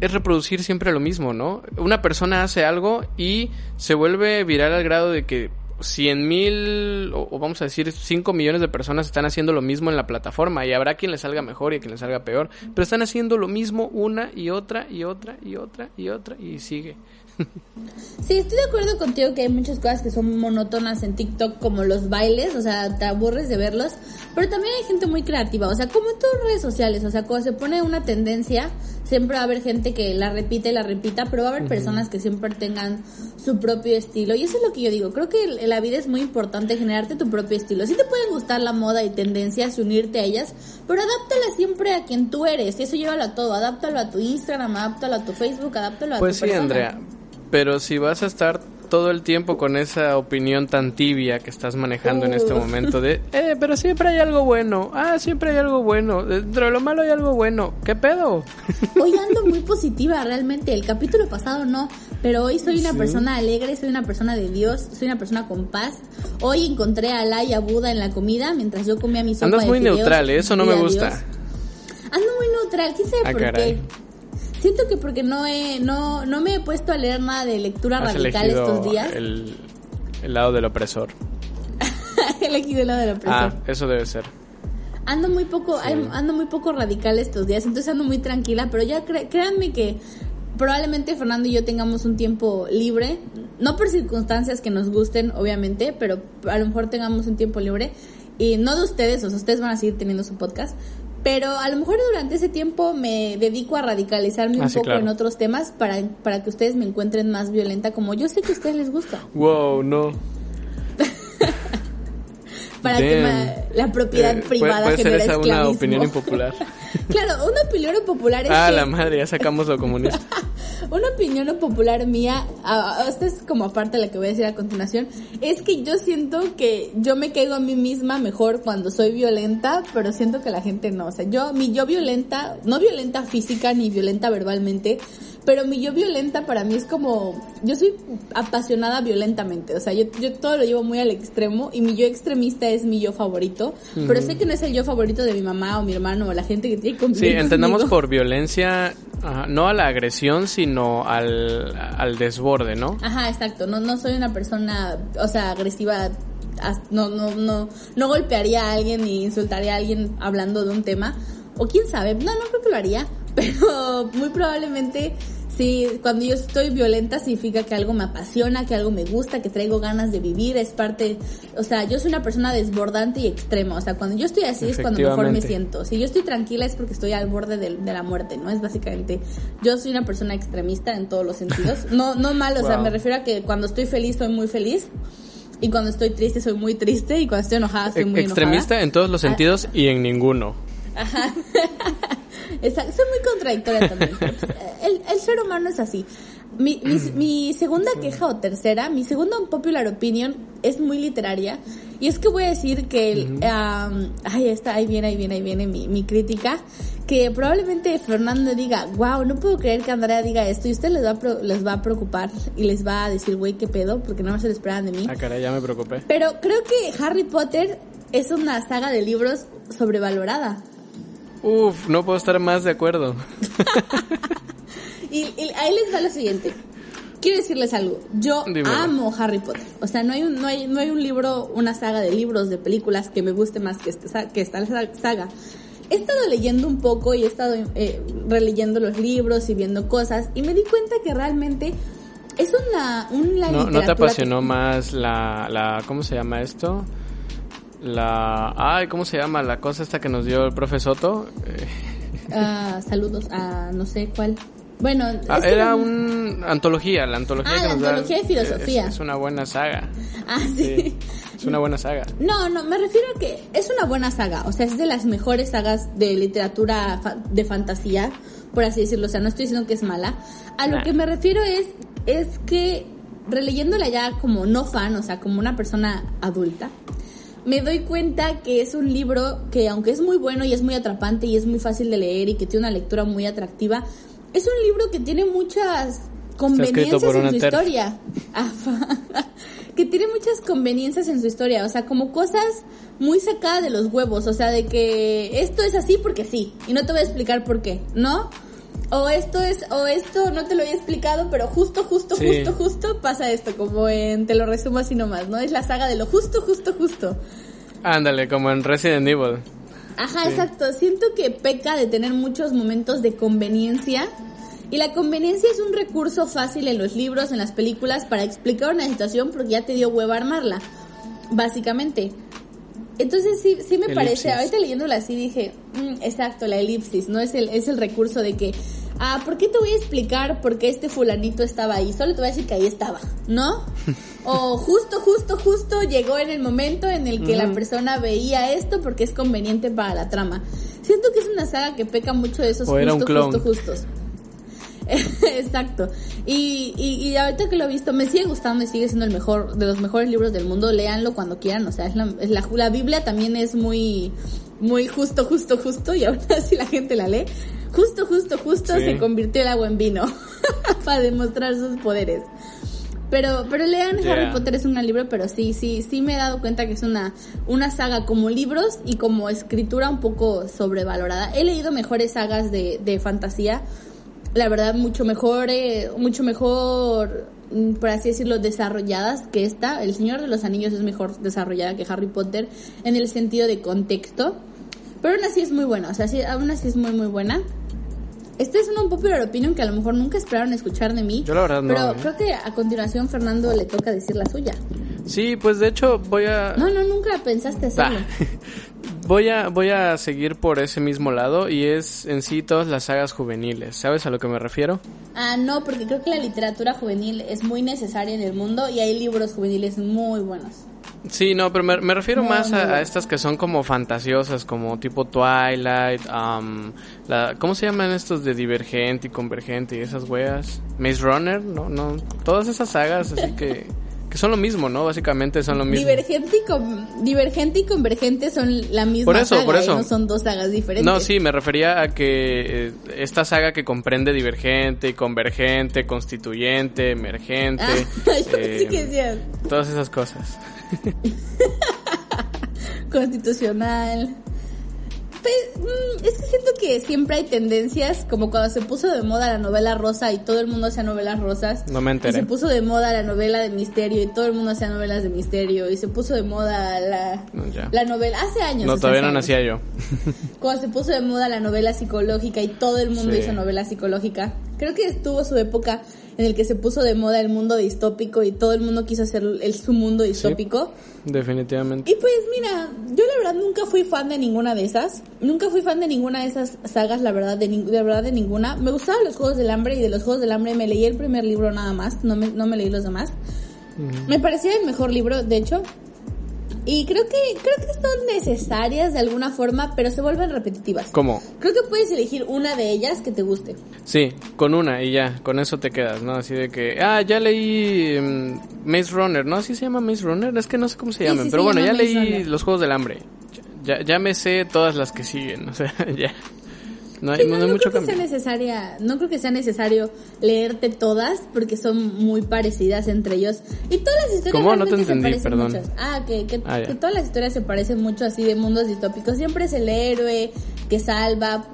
es reproducir siempre lo mismo, ¿no? Una persona hace algo y se vuelve viral al grado de que 100 mil o, vamos a decir 5 millones de personas están haciendo lo mismo en la plataforma y habrá quien le salga mejor y quien le salga peor, pero están haciendo lo mismo una y otra y otra y otra y otra y sigue. Sí, estoy de acuerdo contigo que hay muchas cosas que son monótonas en TikTok, como los bailes, o sea, te aburres de verlos, pero también hay gente muy creativa, o sea, como en todas redes sociales, o sea, cuando se pone una tendencia, siempre va a haber gente que la repite y la repita, pero va a haber personas que siempre tengan su propio estilo, y eso es lo que yo digo, creo que en la vida es muy importante generarte tu propio estilo, sí te pueden gustar la moda y tendencias y unirte a ellas, pero adáptala siempre a quien tú eres, y eso llévalo a todo, adáptalo a tu Instagram, adáptalo a tu Facebook, adáptalo a Pues tu sí, persona. Andrea, pero si vas a estar todo el tiempo con esa opinión tan tibia que estás manejando en este Uh. momento de, eh, pero siempre hay algo bueno, ah, siempre hay algo bueno, dentro de lo malo hay algo bueno, ¿qué pedo? Hoy ando muy positiva, realmente. El capítulo pasado no, pero hoy soy una persona alegre, soy una persona de Dios, soy una persona con paz. Hoy encontré a Alá y a Buda en la comida mientras yo comía mi sopa Andas de muy fideos, neutral, ¿eh? eso no me a gusta. Dios. Ando muy neutral, ¿quién sabe Ah, por caray. qué? Siento que porque no he, no, no me he puesto a leer nada de lectura Has radical estos días. el, el lado del opresor. he elegido el lado de la opresión. Ah, eso debe ser. Ando muy poco, ando muy poco radical estos días, entonces ando muy tranquila, pero ya créanme que probablemente Fernando y yo tengamos un tiempo libre, no por circunstancias que nos gusten, obviamente, pero a lo mejor tengamos un tiempo libre y no de ustedes, o sea, ustedes van a seguir teniendo su podcast, pero a lo mejor durante ese tiempo me dedico a radicalizarme Ah, un sí, poco claro. en otros temas para, para que ustedes me encuentren más violenta, como yo sé que a ustedes les gusta, Wow, no. Para que ma- la propiedad Eh, puede- privada puede ser genere esa una esclavismo. opinión impopular. claro, una opinión popular es ah, que la madre, ya sacamos lo comunista. Una opinión popular mía, esta es como aparte de la que voy a decir a continuación, es que yo siento que yo me caigo a mí misma mejor cuando soy violenta, pero siento que la gente no. O sea, yo, mi yo violenta, no violenta física ni violenta verbalmente, pero mi yo violenta para mí es como, yo soy apasionada violentamente, o sea, yo, yo todo lo llevo muy al extremo y mi yo extremista es mi yo favorito, pero sé que no es el yo favorito de mi mamá o mi hermano o la gente que tiene Sí, conmigo. entendamos por violencia, ajá, no a la agresión, sino al, al desborde, ¿no? Ajá, exacto. No, no soy una persona, o sea, agresiva. No, no, no, no golpearía a alguien ni insultaría a alguien hablando de un tema. O quién sabe, no, no creo que lo haría. Pero muy probablemente, sí, cuando yo estoy violenta significa que algo me apasiona, que algo me gusta, que traigo ganas de vivir, es parte, o sea, yo soy una persona desbordante y extrema. O sea, cuando yo estoy así es cuando mejor me siento. Si yo estoy tranquila es porque estoy al borde de, de la muerte, ¿no? Es básicamente, yo soy una persona extremista en todos los sentidos. No, no mal, o sea, me refiero a que cuando estoy feliz soy muy feliz. Y cuando estoy triste soy muy triste. Y cuando estoy enojada soy muy Extremista enojada. en todos los Ah. sentidos y en ninguno. Exacto, soy muy contradictoria también. pues, el, el ser humano es así. Mi, mi, mi segunda queja o tercera, mi segunda popular opinion es muy literaria. Y es que voy a decir que, el, am, ahí está, ahí viene, ahí viene, ahí viene mi, mi crítica. Que probablemente Fernando diga, wow, no puedo creer que Andrea diga esto. Y usted les va a, les va a preocupar y les va a decir, güey, qué pedo, porque no se lo esperaban de mí. Ah, caray, ya me preocupé. Pero creo que Harry Potter es una saga de libros sobrevalorada. Uf, no puedo estar más de acuerdo. Y, y ahí les va lo siguiente. Quiero decirles algo. Yo Dímelo. amo Harry Potter. O sea, no hay, un, no, hay, no hay un libro, una saga de libros, de películas que me guste más que, sa- que esta sa- saga. He estado leyendo un poco y he estado eh, releyendo los libros y viendo cosas y me di cuenta que realmente es una, una ¿No, ¿No te apasionó que- más la, la... ¿Cómo se llama esto? La... Ay, ¿cómo se llama? La cosa esta que nos dio el profe Soto. Ah, saludos a no sé cuál. Bueno, ah, era un... Antología, la antología Ah, que la nos da- antología de filosofía. Es, es una buena saga. Ah, sí. Sí, es una buena saga. No, no, me refiero a que es una buena saga, o sea, es de las mejores sagas de literatura fa- de fantasía, por así decirlo, o sea, no estoy diciendo que es mala. A lo que me refiero es, es que releyéndola ya como no fan, o sea, como una persona adulta, me doy cuenta que es un libro que aunque es muy bueno y es muy atrapante y es muy fácil de leer y que tiene una lectura muy atractiva, es un libro que tiene muchas conveniencias en su historia. Que tiene muchas conveniencias en su historia, o sea, como cosas muy sacadas de los huevos, o sea, de que esto es así porque sí, y no te voy a explicar por qué, ¿no? O esto es, o esto no te lo había explicado, pero justo, justo, Sí. justo, justo pasa esto, como en, te lo resumo así nomás, ¿no? Es la saga de lo justo, justo, justo. Ándale, como en Resident Evil. Ajá, Sí. exacto. Siento que peca de tener muchos momentos de conveniencia. Y la conveniencia es un recurso fácil en los libros, en las películas, para explicar una situación porque ya te dio hueva armarla, básicamente. Entonces sí, sí me parece, ahorita leyéndola así dije, "Mm, exacto, la elipsis, ¿no? Es el, es el recurso de que, ah, ¿por qué te voy a explicar por qué este fulanito estaba ahí? Solo te voy a decir que ahí estaba, ¿no? o justo, justo, justo llegó en el momento en el que la persona veía esto porque es conveniente para la trama. Siento que es una saga que peca mucho de esos O era un justo, justo, justos. Exacto. Y, y, y ahorita que lo he visto, me sigue gustando y sigue siendo el mejor, de los mejores libros del mundo. Léanlo cuando quieran. O sea, es la, es la, la Biblia también es muy, muy justo, justo, justo. Y aún así la gente la lee. Justo, justo, justo Sí. se convirtió el agua en vino. para demostrar sus poderes. Pero, pero lean Yeah. Harry Potter es un gran libro, pero sí, sí, sí me he dado cuenta que es una, una saga como libros y como escritura un poco sobrevalorada. He leído mejores sagas de, de fantasía, la verdad mucho mejor, eh, mucho mejor, mm, por así decirlo, desarrolladas que esta. El Señor de los Anillos es mejor desarrollada que Harry Potter en el sentido de contexto, pero aún así es muy buena, o sea, sí, aún así es muy muy buena. Esta es una unpopular opinion que a lo mejor nunca esperaron escuchar de mí. Yo la verdad no, Pero ¿eh? creo que a continuación Fernando le toca decir la suya. Sí, pues de hecho voy a... No, no, nunca pensaste hacerlo. Ah, voy a voy a seguir por ese mismo lado y es en sí todas las sagas juveniles. ¿Sabes a lo que me refiero? Ah, no, porque creo que la literatura juvenil es muy necesaria en el mundo y hay libros juveniles muy buenos. Sí, no, pero me, me refiero No, más no, a, no. a estas que son como fantasiosas, como tipo Twilight, um, la, ¿cómo se llaman estos de Divergente y Convergente y esas weas? Maze Runner, no, no, todas esas sagas así que, que son lo mismo, ¿no? Básicamente son lo mismo. Divergente y, con- Divergente y Convergente son la misma Por eso, saga, por ¿eh? eso. no son dos sagas diferentes. No, sí, me refería a que eh, esta saga que comprende Divergente, Convergente, Constituyente, Emergente, Ah, yo pensé eh, que todas esas cosas. constitucional. Pues, mm, es que siento que siempre hay tendencias, como cuando se puso de moda la novela rosa y todo el mundo hacía novelas rosas. No me Y enteré. se puso de moda la novela de misterio y todo el mundo hacía novelas de misterio. Y se puso de moda la, No, la novela, hace años. No, todavía no años. nacía yo. Cuando se puso de moda la novela psicológica y todo el mundo Sí. hizo novela psicológica. Creo que estuvo su época en el que se puso de moda el mundo distópico y todo el mundo quiso hacer el, su mundo distópico. Definitivamente. Y pues mira, yo la verdad nunca fui fan de ninguna de esas. Nunca fui fan de ninguna de esas sagas, la verdad, de, de verdad de ninguna. Me gustaban los Juegos del Hambre y de los Juegos del Hambre me leí el primer libro nada más, no me, no me leí los demás. Me parecía el mejor libro, de hecho. Y creo que, creo que son necesarias de alguna forma, pero se vuelven repetitivas. ¿Cómo? Creo que puedes elegir una de ellas que te guste. Sí, con una y ya, con eso te quedas, ¿no? Así de que, ah, ya leí mm, Maze Runner, ¿no? ¿Así se llama Maze Runner? Es que no sé cómo se Sí, llaman, sí, pero bueno, ya Maze leí Runner. los Juegos del Hambre. Ya, ya me sé todas las que siguen, o sea, ya. No hay, Sí, no no, hay no mucho creo que sea necesaria, no creo que sea necesario leerte todas porque son muy parecidas entre ellos y todas las historias ¿Cómo? No te entendí, parecen perdón. mucho. Ah, que, que, Ah, que todas las historias se parecen mucho así de mundos distópicos. Siempre es el héroe que salva.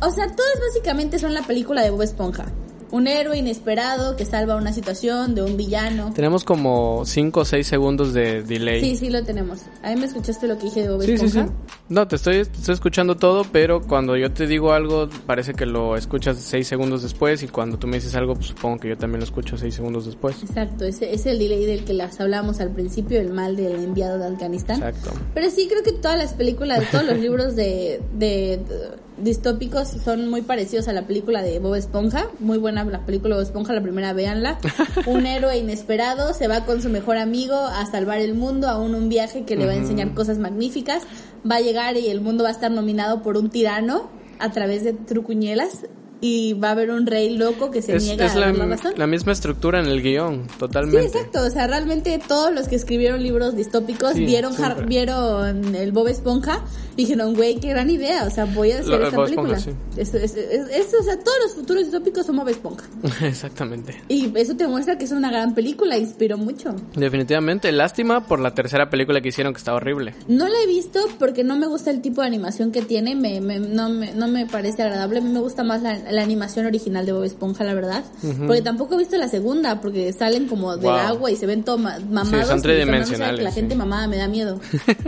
O sea, todas básicamente son la película de Bob Esponja. Un héroe inesperado que salva una situación de un villano. Tenemos como 5 o 6 segundos de delay. Sí, sí lo tenemos. ¿A mí me escuchaste lo que dije de Bob Sí, sí, sí. No, te estoy, te estoy escuchando todo, pero cuando yo te digo algo, parece que lo escuchas seis segundos después, y cuando tú me dices algo, pues supongo que yo también lo escucho seis segundos después. Exacto, ese es el delay del que las hablamos al principio, el mal del enviado de Afganistán. Exacto. Pero sí, creo que todas las películas, todos los libros de, de, de distópicos son muy parecidos a la película de Bob Esponja. Muy buena la película de Bob Esponja, la primera, véanla. Un héroe inesperado se va con su mejor amigo a salvar el mundo, a un, un viaje que le va a enseñar cosas magníficas. Va a llegar y el mundo va a estar nominado por un tirano a través de trucuñelas. Y va a haber un rey loco que se Es, niega es a la, la razón. la misma estructura en el guion, Sí, totalmente. exacto. O sea, realmente todos los que escribieron libros distópicos Sí, vieron, Har- vieron el Bob Esponja y dijeron, güey, qué gran idea. O sea, voy a hacer Lo- esta Bob película. Esponja, Eso, es- es- es- o sea, todos los futuros distópicos son Bob Esponja. Exactamente. Y eso te muestra que es una gran película, inspiró mucho. Definitivamente, lástima por la tercera película que hicieron que estaba horrible. No la he visto porque no me gusta el tipo de animación que tiene, me, me- no, me, no me parece agradable. A mí me gusta más la la animación original de Bob Esponja, la verdad. Porque tampoco he visto la segunda, porque salen como del Wow. agua y se ven todo ma- mamados. son y tridimensionales, La sí. gente mamada me da miedo.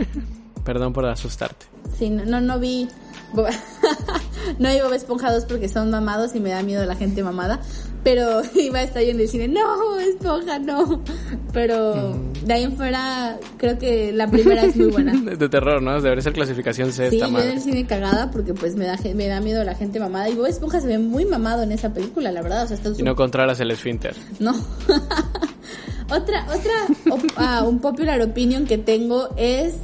Perdón por asustarte. Sí, no, no, no vi. No vi Bob Esponja 2 porque son mamados y me da miedo la gente mamada. Pero iba a estar yo en el cine, no, Esponja, no. Pero de ahí en fuera, creo que la primera es muy buena. De, de terror, ¿no? Debería ser clasificación C Sí, esta yo en el madre. cine cagada porque pues me da, me da miedo la gente mamada. Y Bob Esponja se ve muy mamado en esa película, la verdad. O sea, está Y no controlas el esfínter. no. otra, otra, op- ah, un popular opinion que tengo es,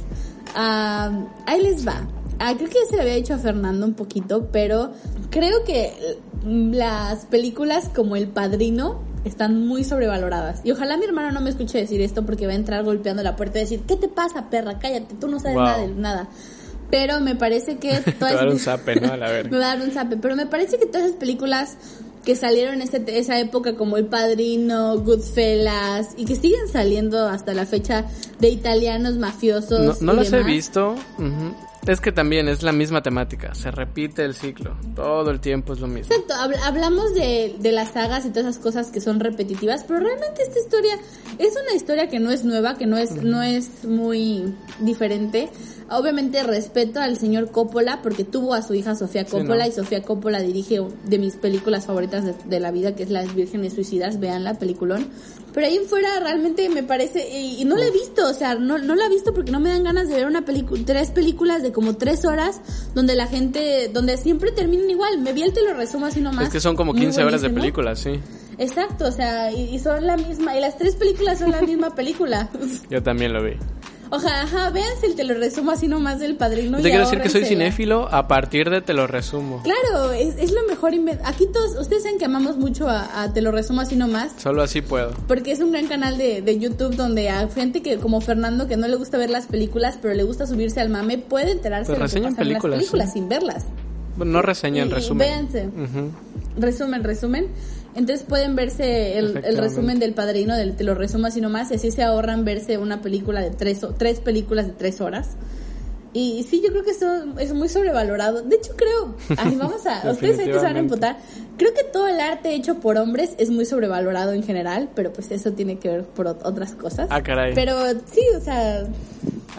ah, ahí les va. Ah, creo que ya se lo había dicho a Fernando un poquito, pero creo que mm, las películas como El Padrino están muy sobrevaloradas. Y ojalá mi hermano no me escuche decir esto porque va a entrar golpeando la puerta y decir, ¿qué te pasa, perra? Cállate, tú no sabes Wow. nada de nada. Pero me parece que todas va a dar un zape, ¿no? A la verga. me va a dar un zape. Pero me parece que todas esas películas que salieron en esa época, como El Padrino, Goodfellas, y que siguen saliendo hasta la fecha de italianos mafiosos. No, no y las he visto. Es que también es la misma temática. Se repite el ciclo. Todo el tiempo es lo mismo. Exacto, habl- hablamos de, de las sagas y todas esas cosas que son repetitivas, pero realmente esta historia es una historia que no es nueva, que no es, no es muy diferente. Obviamente respeto al señor Coppola porque tuvo a su hija Sofía Sí, Coppola ¿no? y Sofía Coppola dirige de mis películas favoritas de, de la vida, que es Las Vírgenes Suicidas, vean la peliculón. Pero ahí en fuera realmente me parece, y, y no la he visto, o sea, no, no la he visto porque no me dan ganas de ver una película, tres películas de como tres horas donde la gente, donde siempre terminan igual. Me vi el te lo resumo así nomás. Es que son como Muy 15 horas de buenísimo. película, sí. Exacto, o sea, y, y son la misma, y las tres películas son la misma película. Yo también lo vi. Ojalá, ajá, véanse el te lo resumo así nomás del padrino. Te y quiero decir que soy cinéfilo a partir de te lo resumo. Claro, es, es lo mejor. Aquí todos, ustedes saben que amamos mucho a, a Te lo resumo así nomás. Solo así puedo. Porque es un gran canal de, de YouTube donde a gente que como Fernando que no le gusta ver las películas, pero le gusta subirse al mame, puede enterarse Pues de lo que reseñan pasa en las películas, sí. sin verlas. No reseña en Y- y resumen. véanse. Ujú. Resumen, resumen. Entonces pueden verse el, el resumen del padrino, del, te lo resumo así nomás, y así se ahorran verse una película de tres, tres películas de tres horas. Y, sí, yo creo que esto es muy sobrevalorado. De hecho, creo, ay, vamos a, ustedes ahorita se van a emputar. Creo que todo el arte hecho por hombres es muy sobrevalorado en general, pero pues eso tiene que ver por ot- otras cosas. Ah, caray. Pero sí, o sea,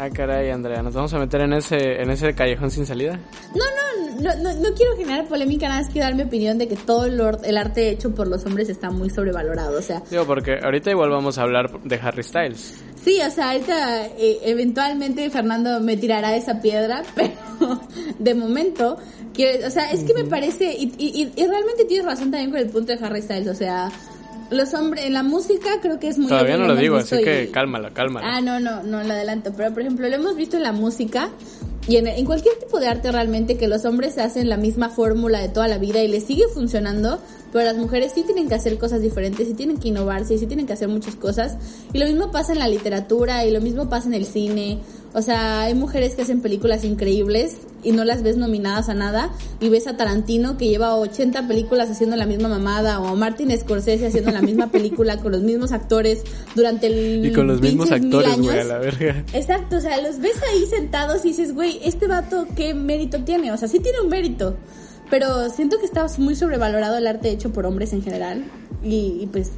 Ah, caray, Andrea. ¿Nos vamos a meter en ese, en ese callejón sin salida? No, no, no, no, no quiero generar polémica, nada más quiero dar mi opinión de que todo el, arte hecho por los hombres está muy sobrevalorado. O sea, Digo, porque ahorita igual vamos a hablar de Harry Styles. sí, o sea, ahorita eh, eventualmente Fernando me tirará esa piedra, pero de momento, quiero, o sea, es que me parece, y, y, y- y realmente tienes razón también con el punto de Harry Styles, o sea, los hombres, en la música creo que es muy... Todavía no lo digo, así y- que cálmala, cálmala. Ah, no, no, no lo adelanto. Pero, por ejemplo, lo hemos visto en la música y en, en cualquier tipo de arte realmente que los hombres hacen la misma fórmula de toda la vida y les sigue funcionando, pero las mujeres sí tienen que hacer cosas diferentes, sí tienen que innovarse, sí tienen que hacer muchas cosas. Y lo mismo pasa en la literatura y lo mismo pasa en el cine. O sea, hay mujeres que hacen películas increíbles y no las ves nominadas a nada y ves a Tarantino que lleva 80 películas haciendo la misma mamada o a Martin Scorsese haciendo la misma película con los mismos actores durante el y con los mismos actores, güey, a años. la verga. Exacto, o sea, los ves ahí sentados y dices, güey, este vato, ¿qué mérito tiene? O sea, sí tiene un mérito, pero siento que está muy sobrevalorado el arte hecho por hombres en general. Y, y pues,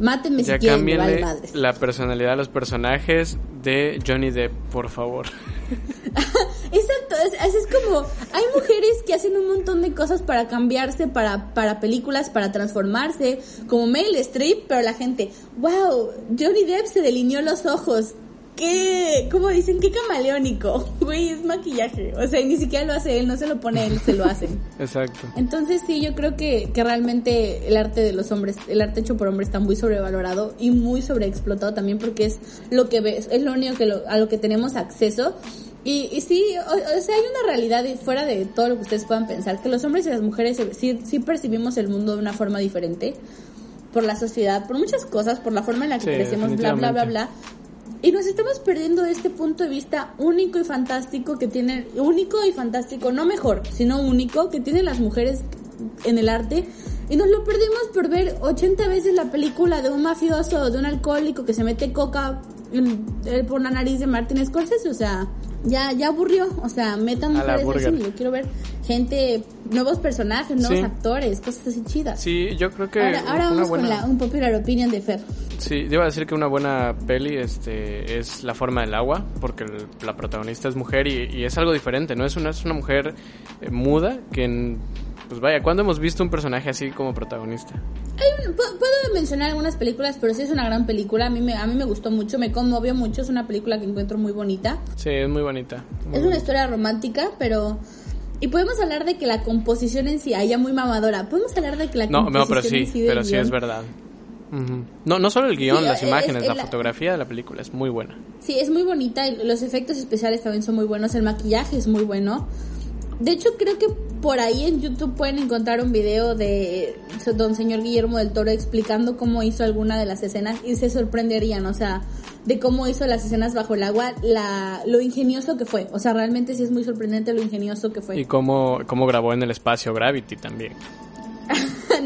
mátenme Ya si quieren, me vale madres. la personalidad de los personajes de Johnny Depp, por favor. Exacto, es- así es como, hay mujeres que hacen un montón de cosas para cambiarse, para, para películas, para transformarse, como Meryl Streep, pero la gente, wow, Johnny Depp se delineó los ojos. ¿Qué? ¿Cómo dicen? ¿Qué camaleónico? Güey, es maquillaje. O sea, ni siquiera lo hace él, no se lo pone él, se lo hacen. Exacto. Entonces sí, yo creo que, que realmente el arte de los hombres, el arte hecho por hombres está muy sobrevalorado y muy sobreexplotado también porque es lo que ves, es lo único que lo- a lo que tenemos acceso. Y, y sí, o, o sea, hay una realidad fuera de todo lo que ustedes puedan pensar, que los hombres y las mujeres sí, sí percibimos el mundo de una forma diferente por la sociedad, por muchas cosas, por la forma en la que Sí, crecemos, bla, bla, bla, bla. Y nos estamos perdiendo de este punto de vista único y fantástico que tienen, único y fantástico, no mejor, sino único, que tienen las mujeres en el arte. Y nos lo perdimos por ver 80 veces la película de un mafioso o de un alcohólico que se mete coca en- eh, por la nariz de Martin Scorsese. O sea, ya, ya aburrió. O sea, metan mujeres cine. Yo quiero ver gente nuevos personajes, nuevos Sí. actores, cosas así chidas. Sí, yo creo que ahora ahora vamos buena... con la, un popular opinion de Fer. Sí, yo iba a decir que una buena peli este, es La forma del agua, porque el- la protagonista es mujer y, y es algo diferente, ¿no? Es una, es una mujer eh, muda que, en- pues vaya, ¿cuándo hemos visto un personaje así como protagonista? Hay un- pu- puedo mencionar algunas películas, pero sí es una gran película. A mí me, a mí me gustó mucho, me conmovió mucho. Es una película que encuentro muy bonita. Sí, es muy bonita. muy Es una historia romántica, pero... Y podemos hablar de que la composición en sí, haya muy mamadora. Podemos hablar de que la No, composición no, pero sí, en sí pero sí es guión- No, no solo el guion, Sí, las es- imágenes, es la la- fotografía de la película es muy buena. Sí, es muy bonita y los efectos especiales también son muy buenos, el maquillaje es muy bueno. De hecho, creo que por ahí en YouTube pueden encontrar un video de don señor Guillermo del Toro explicando cómo hizo alguna de las escenas y se sorprenderían, o sea, de cómo hizo las escenas bajo el agua, la, lo ingenioso que fue. O sea, realmente sí es muy sorprendente lo ingenioso que fue. Y cómo, cómo grabó en el espacio Gravity también.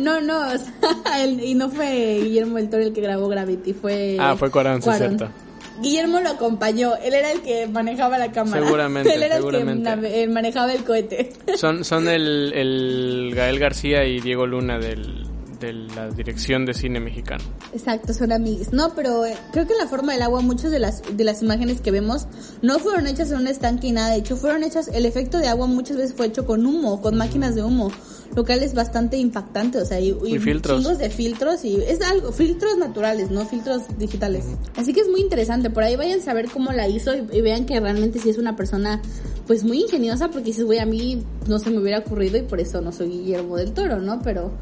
No, no, o sea, el- y no fue Guillermo del Toro el que grabó Gravity, fue... Ah, fue Cuarón, sí, cierto. Guillermo lo acompañó, él era el que manejaba la cámara. Seguramente, él era seguramente. el que él manejaba el cohete. Son, son el, el Gael García y Diego Luna del, de la dirección de cine mexicano. Exacto, son amigos. No, pero eh, creo que en la forma del agua muchas de las de las imágenes que vemos no fueron hechas en un estanque y nada de hecho, fueron hechas el efecto de agua muchas veces fue hecho con humo, con máquinas de humo, lo cual es bastante impactante, o sea, y, Y filtros. chingos de filtros y es algo filtros naturales, no filtros digitales. Así que es muy interesante, por ahí vayan a ver cómo la hizo y, y vean que realmente sí es una persona pues muy ingeniosa porque dices, güey, a mí no se me hubiera ocurrido y por eso no soy Guillermo del Toro, ¿no? Pero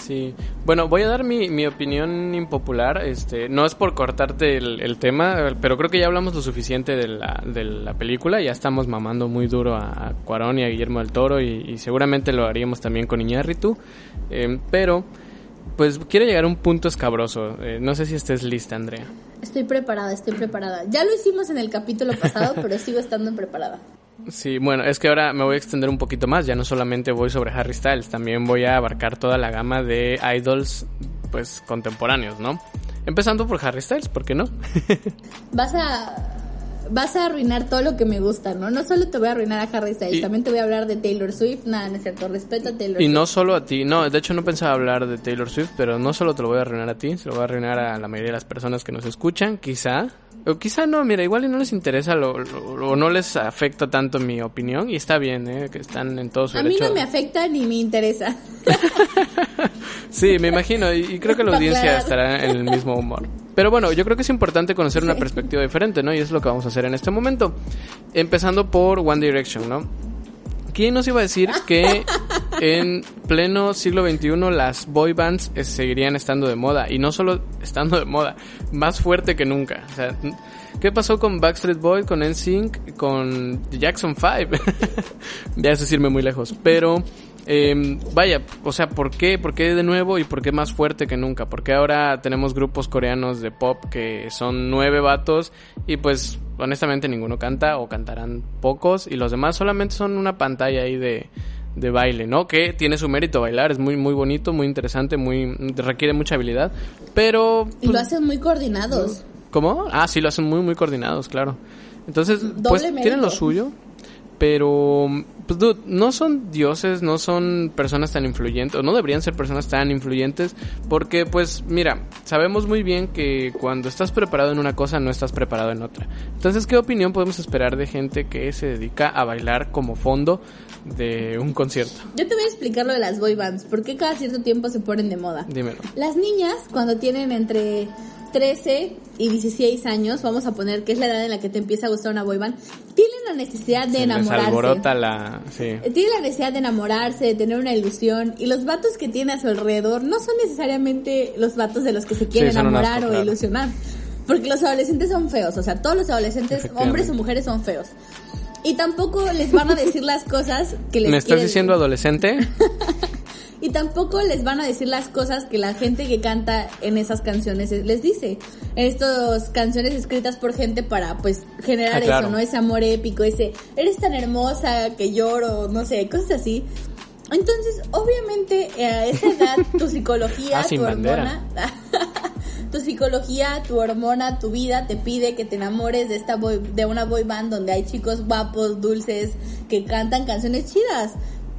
Sí, bueno, voy a dar mi, mi opinión impopular. Este, no es por cortarte el, el tema, pero creo que ya hablamos lo suficiente de la, de la película. Ya estamos mamando muy duro a, a Cuarón y a Guillermo del Toro y, y seguramente lo haríamos también con Iñárritu. Eh, pero, pues quiero llegar a un punto escabroso. Eh, no sé si estés lista, Andrea. Estoy preparada, estoy preparada. Ya lo hicimos en el capítulo pasado, pero sigo estando preparada. Sí, bueno, es que ahora me voy a extender un poquito más. Ya no solamente voy sobre Harry Styles, también voy a abarcar toda la gama de idols, pues contemporáneos, ¿no? Empezando por Harry Styles, ¿por qué no? Vas a vas a arruinar todo lo que me gusta, ¿no? No solo te voy a arruinar a Harry Styles, Y- también te voy a hablar de Taylor Swift. Nada, no es cierto, respeto a Taylor Y Swift. no solo a ti, no, de hecho no pensaba hablar de Taylor Swift, pero no solo te lo voy a arruinar a ti, se lo voy a arruinar a la mayoría de las personas que nos escuchan, quizá. O quizá no, mira, igual y no les interesa lo, o no les afecta tanto mi opinión y está bien, ¿eh? que están en todo su A mí derecho. no me afecta ni me interesa. Sí, me imagino, y, y creo que la audiencia estará en el mismo humor. Pero bueno, yo creo que es importante conocer una perspectiva diferente, ¿no? Y es lo que vamos a hacer en este momento. Empezando por One Direction, ¿no? ¿Quién nos iba a decir que en pleno siglo XXI las boy bands eh, seguirían estando de moda? Y no solo estando de moda, más fuerte que nunca. O sea, ¿qué pasó con Backstreet Boy, con NSYNC, con Jackson 5? ya eso es irme muy lejos. Pero, eh, vaya, o sea, ¿por qué? ¿Por qué de nuevo y por qué más fuerte que nunca? Porque ahora tenemos grupos coreanos de pop que son nueve vatos y pues honestamente ninguno canta o cantarán pocos y los demás solamente son una pantalla ahí de, de baile, ¿no? Que tiene su mérito bailar, es muy muy bonito, muy interesante, muy requiere mucha habilidad, pero Y lo pues, hacen muy coordinados. ¿Cómo? Ah, sí, lo hacen muy, muy coordinados, claro. Entonces, pues mérito. tienen lo suyo, pero, pues, dude, no son dioses, no son personas tan influyentes, o no deberían ser personas tan influyentes, porque, pues, mira, sabemos muy bien que cuando estás preparado en una cosa, no estás preparado en otra. Entonces, ¿qué opinión podemos esperar de gente que se dedica a bailar como fondo de un concierto? Yo te voy a explicar lo de las boy bands, porque cada cierto tiempo se ponen de moda. Dímelo. Las niñas, cuando tienen entre 13 y 16 años, vamos a poner que es la edad en la que te empieza a gustar una boy band, tienen la necesidad de Se enamorarse. la... Sí. Eh, Tiene la necesidad de enamorarse, de tener una ilusión, y los vatos que tiene a su alrededor no son necesariamente los vatos de los que se un enamorar asco, o claro. ilusionar. Porque los adolescentes son feos, o sea, todos los adolescentes, hombres o mujeres, son feos. Y tampoco les van a decir las cosas que les ¿Me estás quieren- diciendo adolescente? y tampoco les van a decir las cosas que la gente que canta en esas canciones les dice. Estas canciones escritas por gente para pues generar Ah, claro. eso, ¿no? Ese amor épico, ese eres tan hermosa que lloro, no sé, cosas así. Entonces, obviamente, eh, a esa edad tu psicología, Ah, tu hormona, tu psicología, tu hormona, tu vida te pide que te enamores de esta boy- de una boy band donde hay chicos guapos, dulces, que cantan canciones chidas.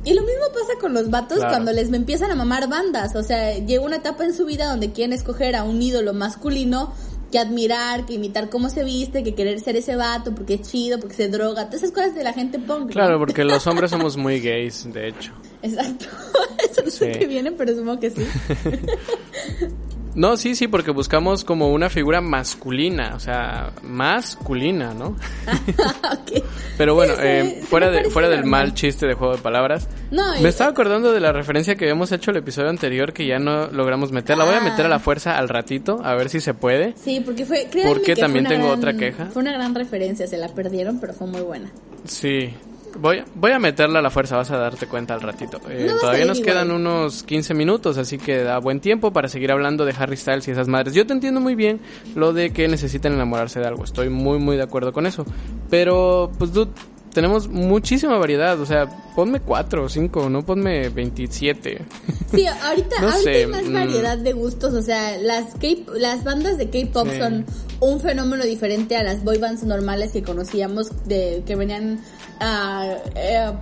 Y lo mismo pasa con los vatos Claro. cuando les empiezan a mamar bandas. O sea, llega una etapa en su vida donde quieren escoger a un ídolo masculino que admirar, que imitar cómo se viste, que querer ser ese vato porque es chido, porque se droga, todas esas cosas de la gente punk. ¿no? Claro, porque los hombres somos muy gays, de hecho. Exacto. Eso no sé Sí. qué viene, pero supongo que sí. No, sí, sí, porque buscamos como una figura masculina, o sea, masculina, ¿no? Pero bueno, Sí, eh, fuera, de, fuera del mal chiste de juego de palabras, No, y- me estaba acordando de la referencia que habíamos hecho el episodio anterior que ya no logramos meter. La voy a Ah. meter a la fuerza al ratito, a ver si se puede. Sí, porque fue. Porque que también tengo gran- otra queja. Fue una gran referencia, se la perdieron, pero fue muy buena. Sí. Voy, voy a meterla a la fuerza, vas a darte cuenta al ratito. Eh, No todavía nos igual. quedan unos 15 minutos, así que da buen tiempo para seguir hablando de Harry Styles y esas madres. Yo te entiendo muy bien lo de que necesitan enamorarse de algo. Estoy muy, muy de acuerdo con eso. Pero, pues, dude, tenemos muchísima variedad. O sea, ponme 4 o 5, no ponme 27. Sí, ahorita, No ahorita sé, hay más mm. variedad de gustos, o sea, las K- las bandas de K-pop Sí. son un fenómeno diferente a las boy bands normales que conocíamos de que venían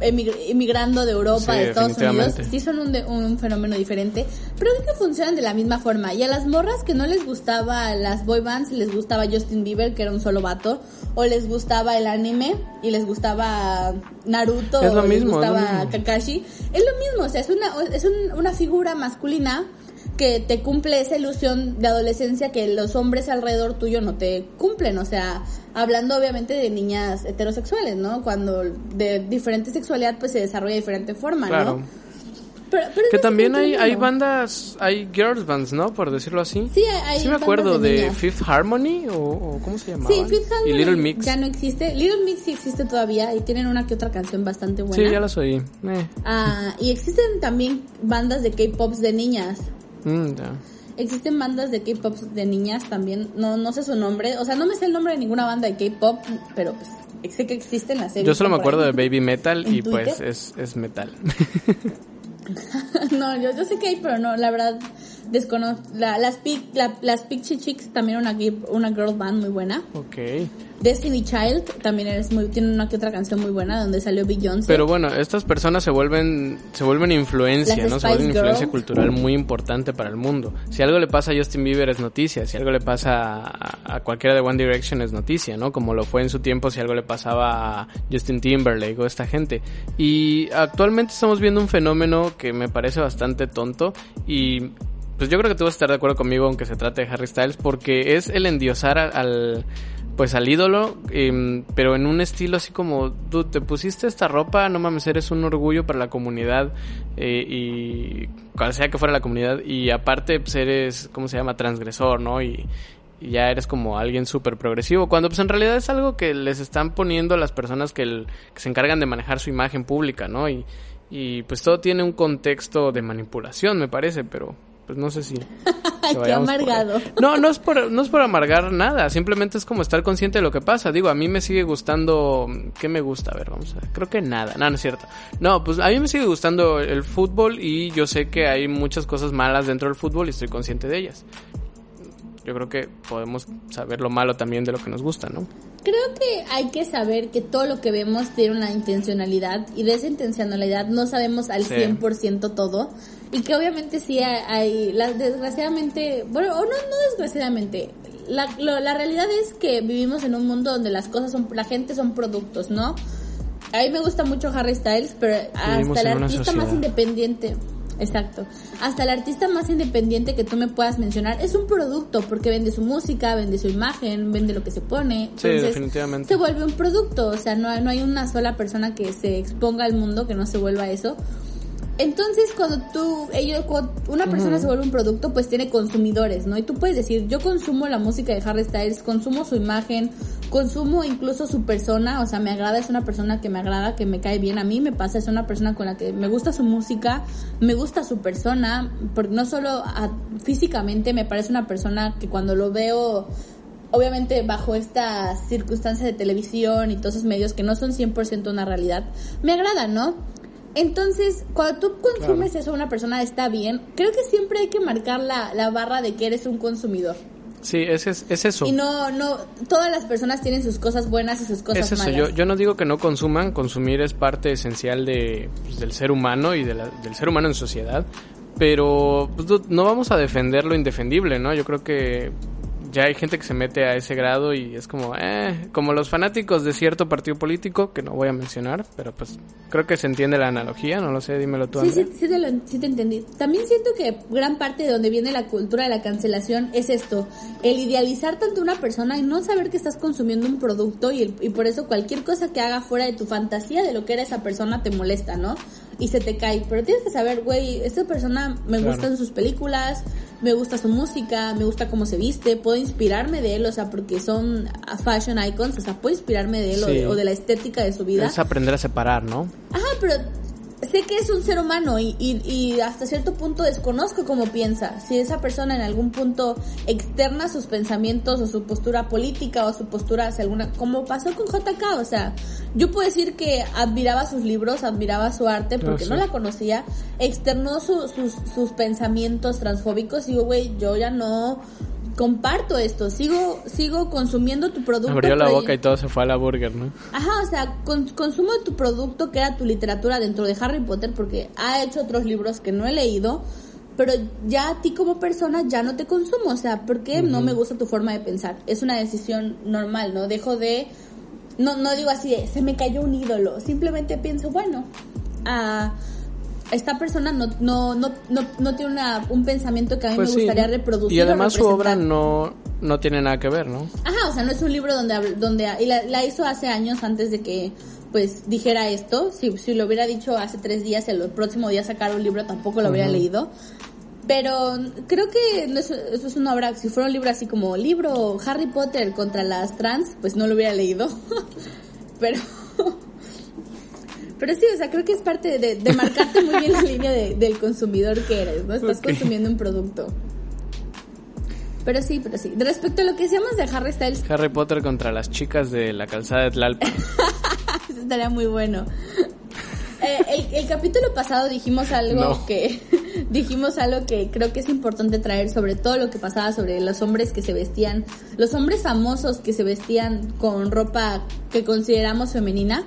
emig- emigrando de Europa, Sí, de Estados Unidos. Sí son un, de- un fenómeno diferente, pero creo que funcionan de la misma forma. Y a las morras que no les gustaba las boy bands, les gustaba Justin Bieber, que era un solo vato, o les gustaba el anime y les gustaba Naruto, Es lo o les mismo, es lo gustaba mismo. Kakashi, es lo mismo, o sea, es una, es un- una figura masculina que te cumple esa ilusión de adolescencia que los hombres alrededor tuyo no te cumplen, o sea, hablando obviamente de niñas heterosexuales, ¿no? Cuando de diferente sexualidad pues se desarrolla de diferente forma, Claro. ¿no? Pero, pero Que también hay, hay bandas, hay girls bands, ¿no? Por decirlo así. Sí, hay- Sí me acuerdo de. Fifth Harmony o, o ¿cómo se llamaba? Sí, Fifth Harmony Y Little Mix. ya no existe. Little Mix sí existe todavía y tienen una que otra canción bastante buena. Sí, ya las oí. Eh, Ah, y existen también bandas de K-pops de niñas. mm, ya. Existen bandas de K-pop de niñas también. No, no sé su nombre. O sea, no me sé el nombre de ninguna banda de K-pop, pero pues sé que existen las series. Yo solo me acuerdo de Baby Metal ¿En y pues es, es metal. no, yo, yo sé que hay, pero no, la verdad desconozco. La, las, Pic- la- las Pixie Chicks también una, una girl band muy buena. ok. Destiny Child también es muy, tiene una que otra canción muy buena donde salió Beyoncé. Pero bueno, estas personas se vuelven se vuelven influencia, Las ¿no? Se vuelven influencia cultural muy importante para el mundo. Si algo le pasa a Justin Bieber es noticia, si algo le pasa a, a cualquiera de One Direction es noticia, ¿no? Como lo fue en su tiempo si algo le pasaba a Justin Timberlake o esta gente. Y actualmente estamos viendo un fenómeno que me parece bastante tonto y pues yo creo que tú vas a estar de acuerdo conmigo aunque se trate de Harry Styles porque es el endiosar al pues al ídolo, em, pero en un estilo así como, tú te pusiste esta ropa, no mames, eres un orgullo para la comunidad eh, y cual sea que fuera la comunidad y aparte pues eres, ¿cómo se llama? Transgresor, ¿no? Y, y ya eres como alguien súper progresivo, cuando pues en realidad es algo que les están poniendo las personas que, que se encargan de manejar su imagen pública, ¿no? Y, y pues todo tiene un contexto de manipulación, me parece, pero pues no sé si... Qué por amargado. No, no es por no es por amargar nada, simplemente es como estar consciente de lo que pasa. Digo, a mí me sigue gustando, ¿qué me gusta? A ver, vamos a ver. Creo que nada, no, no es cierto. No, pues a mí me sigue gustando el fútbol y yo sé que hay muchas cosas malas dentro del fútbol y estoy consciente de ellas. Yo creo que podemos saber lo malo también de lo que nos gusta, ¿no? Creo que hay que saber que todo lo que vemos tiene una intencionalidad y de esa intencionalidad no sabemos al Sí. 100% todo y que obviamente sí hay, desgraciadamente, bueno, o no, no desgraciadamente, la, lo- la realidad es que vivimos en un mundo donde las cosas son, la gente son productos, ¿no? A mí me gusta mucho Harry Styles, pero hasta el artista más independiente, exacto, hasta el artista más independiente que tú me puedas mencionar es un producto porque vende su música, vende su imagen, vende lo que se pone. Sí, definitivamente. Se vuelve un producto, o sea, no, hay- no hay una sola persona que se exponga al mundo que no se vuelva eso. Entonces, cuando tú, ellos, cuando una persona se vuelve un producto, pues tiene consumidores, ¿no? Y tú puedes decir, yo consumo la música de Harry Styles, consumo su imagen, consumo incluso su persona, o sea, me agrada, es una persona que me agrada, que me cae bien a mí, me pasa, es una persona con la que me gusta su música, me gusta su persona, porque no solo a- físicamente me parece una persona que cuando lo veo obviamente bajo estas circunstancias de televisión y todos esos medios que no son 100% una realidad, me agrada, ¿no? Entonces, cuando tú consumes eso a una persona está bien, creo que siempre hay que marcar la, la barra de que eres un consumidor. Sí, es, es, es eso. Y no, no, todas las personas tienen sus cosas buenas y sus cosas Es eso, malas. yo, yo no digo que no consuman, consumir es parte esencial de, pues, del ser humano y de la- del ser humano en sociedad, pero pues, no vamos a defender lo indefendible, ¿no? Yo creo que ya hay gente que se mete a ese grado y es como, eh, como los fanáticos de cierto partido político, que no voy a mencionar, pero pues creo que se entiende la analogía, no lo sé, dímelo tú. Sí, sí, sí te, lo- sí te entendí. También siento que gran parte de donde viene la cultura de la cancelación es esto, el idealizar tanto a una persona y no saber que estás consumiendo un producto y, el- y por eso cualquier cosa que haga fuera de tu fantasía de lo que era esa persona te molesta, ¿no? Y se te cae. Pero tienes que saber, güey, esta persona me Claro. gustan sus películas, me gusta su música, me gusta cómo se viste, puedo inspirarme de él, o sea, porque son ah, fashion icons, o sea, puedo inspirarme de él o de- o de la estética de su vida. Es aprender a separar, ¿no? Ajá, pero sé que es un ser humano y, y, y hasta cierto punto desconozco cómo piensa. Si esa persona en algún punto externa sus pensamientos o su postura política o su postura hacia alguna... Como pasó con JK, o sea, yo puedo decir que admiraba sus libros, admiraba su arte porque Ah, sí. no la conocía, externó su- sus, sus pensamientos transfóbicos y digo, güey, yo ya no comparto esto, sigo sigo consumiendo tu producto. Abrió la boca y todo se fue a la burger, ¿no? Ajá, o sea, con- consumo tu producto que era tu literatura dentro de Harry Potter porque ha hecho otros libros que no he leído, pero ya a ti como persona ya no te consumo, o sea, porque no me gusta tu forma de pensar. Es una decisión normal, ¿no? Dejo de no no digo así, de, se me cayó un ídolo, simplemente pienso, bueno, a esta persona no no no no, no tiene una, un pensamiento que a mí Pues me sí. gustaría reproducir. Y además su obra no, no tiene nada que ver, ¿no? Ajá, o sea, no es un libro donde, donde y la, la hizo hace años antes de que pues dijera esto. Si, si lo hubiera dicho hace tres días, el próximo día sacar un libro tampoco lo hubiera leído. Pero creo que eso es una obra, si fuera un libro así como libro Harry Potter contra las trans, pues no lo hubiera leído. Pero... Pero sí, o sea, creo que es parte de, de marcarte muy bien la línea de- del consumidor que eres, ¿no? Estás consumiendo un producto. Pero sí, pero sí. Respecto a lo que decíamos de Harry Styles, Harry Potter contra las chicas de la calzada de Tlalpan. Eso estaría muy bueno. Eh, el, el capítulo pasado dijimos algo No. que dijimos algo que creo que es importante traer sobre todo lo que pasaba sobre los hombres que se vestían, los hombres famosos que se vestían con ropa que consideramos femenina.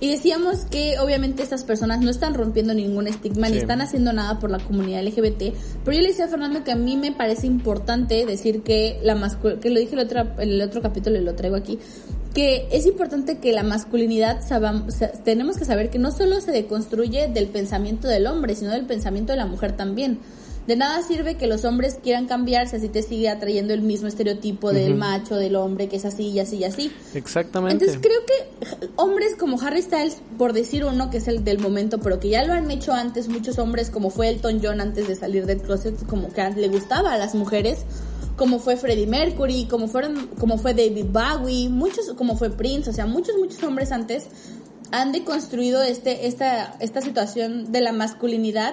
Y decíamos que obviamente estas personas no están rompiendo ningún estigma ni están haciendo nada por la comunidad LGBT, pero yo le decía a Fernando que a mí me parece importante decir que la mascul que lo dije el otro, en el otro capítulo y lo traigo aquí, que es importante que la masculinidad tenemos que saber que no solo se deconstruye del pensamiento del hombre, sino del pensamiento de la mujer también. De nada sirve que los hombres quieran cambiarse así te sigue atrayendo el mismo estereotipo del macho, del hombre que es así y así y así. Exactamente. Entonces creo que hombres como Harry Styles, por decir uno que es el del momento, pero que ya lo han hecho antes muchos hombres, como fue Elton John antes de salir del closet, como que le gustaba a las mujeres, como fue Freddie Mercury, como fueron, como fue David Bowie, muchos, como fue Prince, o sea, muchos, muchos hombres antes han deconstruido este, esta, esta situación de la masculinidad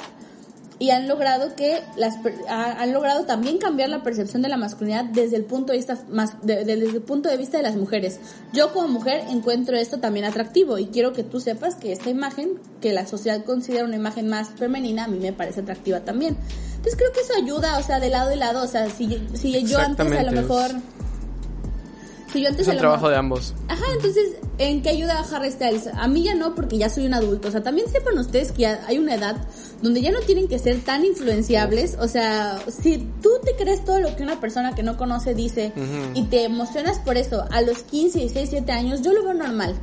y han logrado que las han logrado también cambiar la percepción de la masculinidad desde el punto de vista más de- de- desde el punto de vista de las mujeres. Yo como mujer encuentro esto también atractivo y quiero que tú sepas que esta imagen que la sociedad considera una imagen más femenina a mí me parece atractiva también. Entonces creo que eso ayuda, o sea, de lado y lado, o sea, si, si yo antes a lo mejor si yo antes es un trabajo mejor- de ambos. Ajá, entonces, ¿en qué ayuda a Harry Styles? A mí ya no, porque ya soy un adulto. O sea, también sepan ustedes que hay una edad donde ya no tienen que ser tan influenciables. O sea, si tú te crees todo lo que una persona que no conoce dice y te emocionas por eso a los 15, 16, 17 años, yo lo veo normal.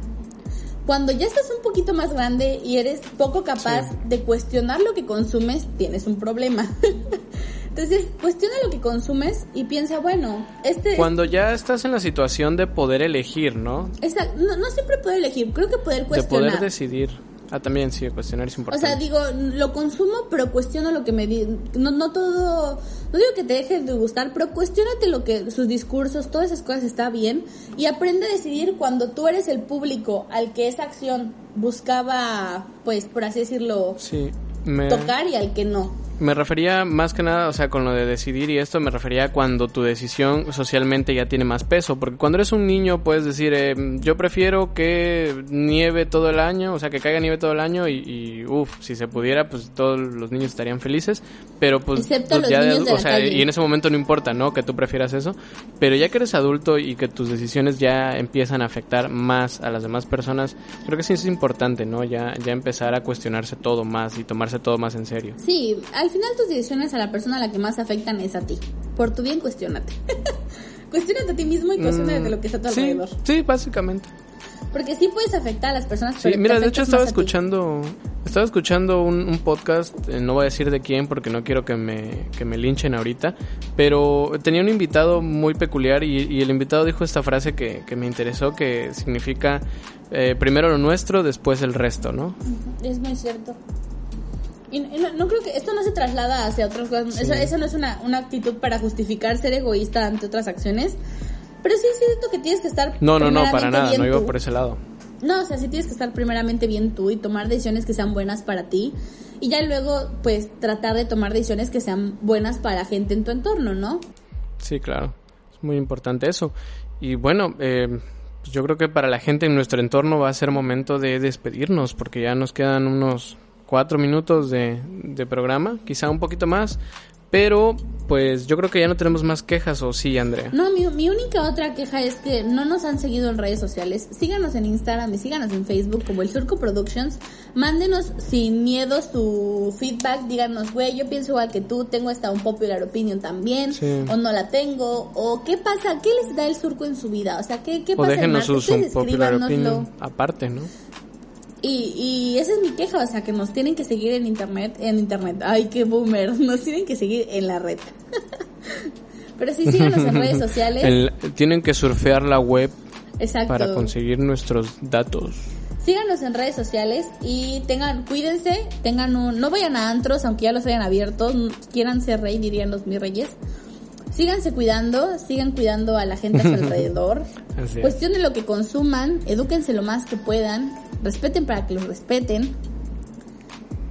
Cuando ya estás un poquito más grande y eres poco capaz de cuestionar lo que consumes, tienes un problema. Entonces, cuestiona lo que consumes y piensa, bueno, este... Cuando ya estás en la situación de poder elegir, ¿no? esta- no, no siempre puedo elegir, creo que poder De cuestionar. poder decidir. Ah, también sí, cuestionar es O importante. sea, digo, lo consumo, pero cuestiono lo que me di no, no todo, no digo que te deje de gustar, pero cuestionate lo que sus discursos, todas esas cosas está bien y aprende a decidir cuando tú eres el público al que esa acción buscaba, pues, por así decirlo, sí, me, tocar y al que no. Me refería más que nada, o sea, con lo de decidir y esto, me refería a cuando tu decisión socialmente ya tiene más peso. Porque cuando eres un niño puedes decir, eh, yo prefiero que nieve todo el año, o sea, que caiga nieve todo el año y, y uff, si se pudiera, pues todos los niños estarían felices. Pero pues, Excepto pues, los ya de niños de la o sea, calle. y en ese momento no importa, ¿no? Que tú prefieras eso. Pero ya que eres adulto y que tus decisiones ya empiezan a afectar más a las demás personas, creo que sí es importante, ¿no? Ya, ya empezar a cuestionarse todo más y tomarse todo más en serio. Sí, al final tus decisiones a la persona a la que más afectan es a ti. Por tu bien, cuestionate. cuestionate a ti mismo y cuestionate de lo que está a tu Mm, sí, alrededor. sí, básicamente. Porque sí puedes afectar a las personas, Sí, mira, de hecho estaba escuchando, estaba escuchando un, un podcast, eh, no voy a decir de quién porque no quiero que me, que me linchen ahorita, pero tenía un invitado muy peculiar y, y el invitado dijo esta frase que, que me interesó, que significa eh, primero lo nuestro, después el resto, ¿no? Es muy cierto. Y no, no creo que esto no se traslada hacia otras cosas. Eso, eso no es una, una actitud para justificar ser egoísta ante otras acciones. Pero sí siento que tienes que estar. No, no, no, para nada, no iba tú. por ese lado. No, o sea, sí tienes que estar primeramente bien tú y tomar decisiones que sean buenas para ti. Y ya luego, pues, tratar de tomar decisiones que sean buenas para gente en tu entorno, ¿no? Sí, claro. Es muy importante eso. Y bueno, eh, pues yo creo que para la gente en nuestro entorno va a ser momento de despedirnos porque ya nos quedan unos cuatro minutos de, de programa, quizá un poquito más. Pero, pues yo creo que ya no tenemos más quejas, ¿o sí, Andrea? No, mi, mi única otra queja es que no nos han seguido en redes sociales. Síganos en Instagram y síganos en Facebook como el Surco Productions. Mándenos sin miedo su feedback. Díganos, güey, yo pienso igual que tú, tengo esta un popular opinion también, Sí. o no la tengo, o qué pasa, qué les da el surco en su vida, o sea, qué, qué O pasa en déjenos sus un popular opinion aparte, ¿no? Y, y esa es mi queja, o sea, que nos tienen que seguir en internet, en internet. Ay, qué boomer, nos tienen que seguir en la red. Pero sí, síganos en redes sociales. El- tienen que surfear la web Exacto. para conseguir nuestros datos. Síganos en redes sociales y tengan, cuídense, tengan un, no vayan a antros, aunque ya los hayan abiertos, quieran ser rey, dirían los mis reyes. Síganse cuidando, sigan cuidando a la gente a su alrededor. Es. Cuestionen lo que consuman, edúquense lo más que puedan, respeten para que los respeten.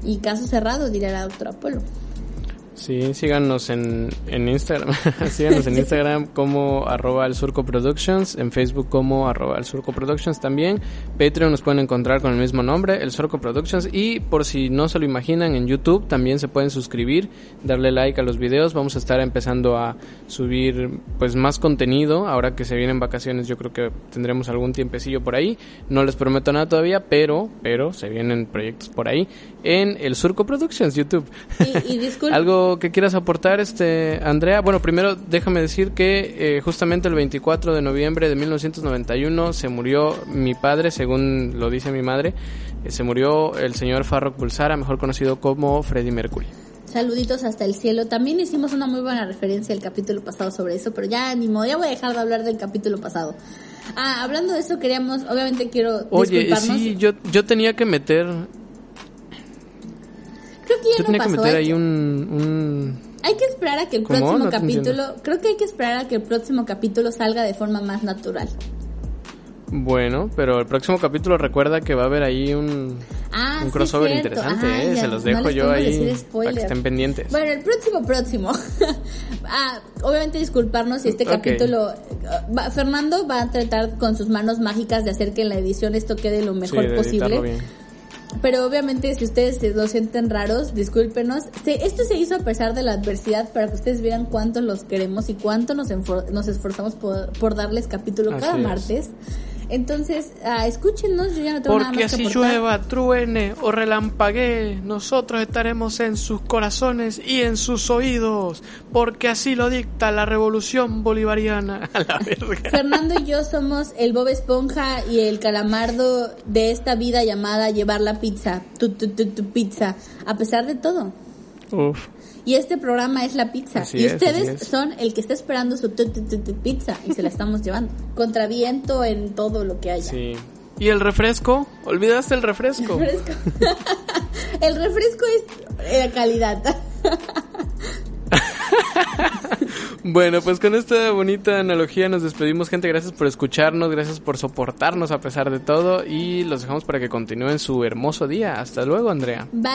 Y caso cerrado, diría la doctora Polo. Sí, síganos en, en Instagram. síganos en Instagram como arroba el surco productions, en Facebook como arroba el surco productions también. Patreon nos pueden encontrar con el mismo nombre, el surco productions. Y por si no se lo imaginan, en YouTube también se pueden suscribir, darle like a los videos. Vamos a estar empezando a subir pues más contenido. Ahora que se vienen vacaciones yo creo que tendremos algún tiempecillo por ahí. No les prometo nada todavía, pero, pero se vienen proyectos por ahí en el surco productions YouTube. Y, y. ¿Algo que quieras aportar, este Andrea? Bueno, primero déjame decir que eh, justamente el 24 de noviembre de 1991 se murió mi padre, según lo dice mi madre, eh, se murió el señor Farrokh Bulsara, mejor conocido como Freddie Mercury. Saluditos hasta el cielo. También hicimos una muy buena referencia el capítulo pasado sobre eso, pero ya ni modo, ya voy a dejar de hablar del capítulo pasado. Ah, hablando de eso, queríamos, obviamente quiero Oye, disculparnos. sí, yo, yo tenía que meter, que ya no tenía que pasó. meter hay, ahí un, un... hay que esperar a que el ¿Cómo? próximo No capítulo, creo que hay que esperar a que el próximo capítulo salga de forma más natural. Bueno, pero el próximo capítulo recuerda que va a haber ahí un, Ah, un sí, crossover interesante, Ah, ¿eh? ya, Se los dejo yo ahí para que estén pendientes. Bueno, el próximo, próximo. ah, obviamente disculparnos si este capítulo... ah, va- Fernando va a tratar con sus manos mágicas de hacer que en la edición esto quede lo Sí, mejor de posible. bien. Pero obviamente si ustedes se lo sienten raros, discúlpenos. Se- esto se hizo a pesar de la adversidad para que ustedes vieran cuánto los queremos y cuánto nos, nos esforzamos por, por darles capítulo cada Así es. Entonces, ah, escúchenos, yo ya no tengo nada Porque más que así llueva, truene o relampaguee, nosotros estaremos en sus corazones y en sus oídos, porque así lo dicta la revolución bolivariana. A la verga. Fernando y yo somos el Bob Esponja y el calamardo de esta vida llamada llevar la pizza, tu, tu, tu, tu pizza, a pesar de todo. Uf. Y este programa es la pizza. Así y es, ustedes son el que está esperando su tu, tu, tu, tu pizza y se la estamos llevando. Contra viento en todo lo que haya. Sí. ¿Y el refresco? ¿Olvidaste el refresco? Refresco. el refresco es eh, calidad. Bueno, pues con esta bonita analogía nos despedimos, gente. Gracias por escucharnos, gracias por soportarnos a pesar de todo y los dejamos para que continúen su hermoso día. Hasta luego, Andrea. Bye.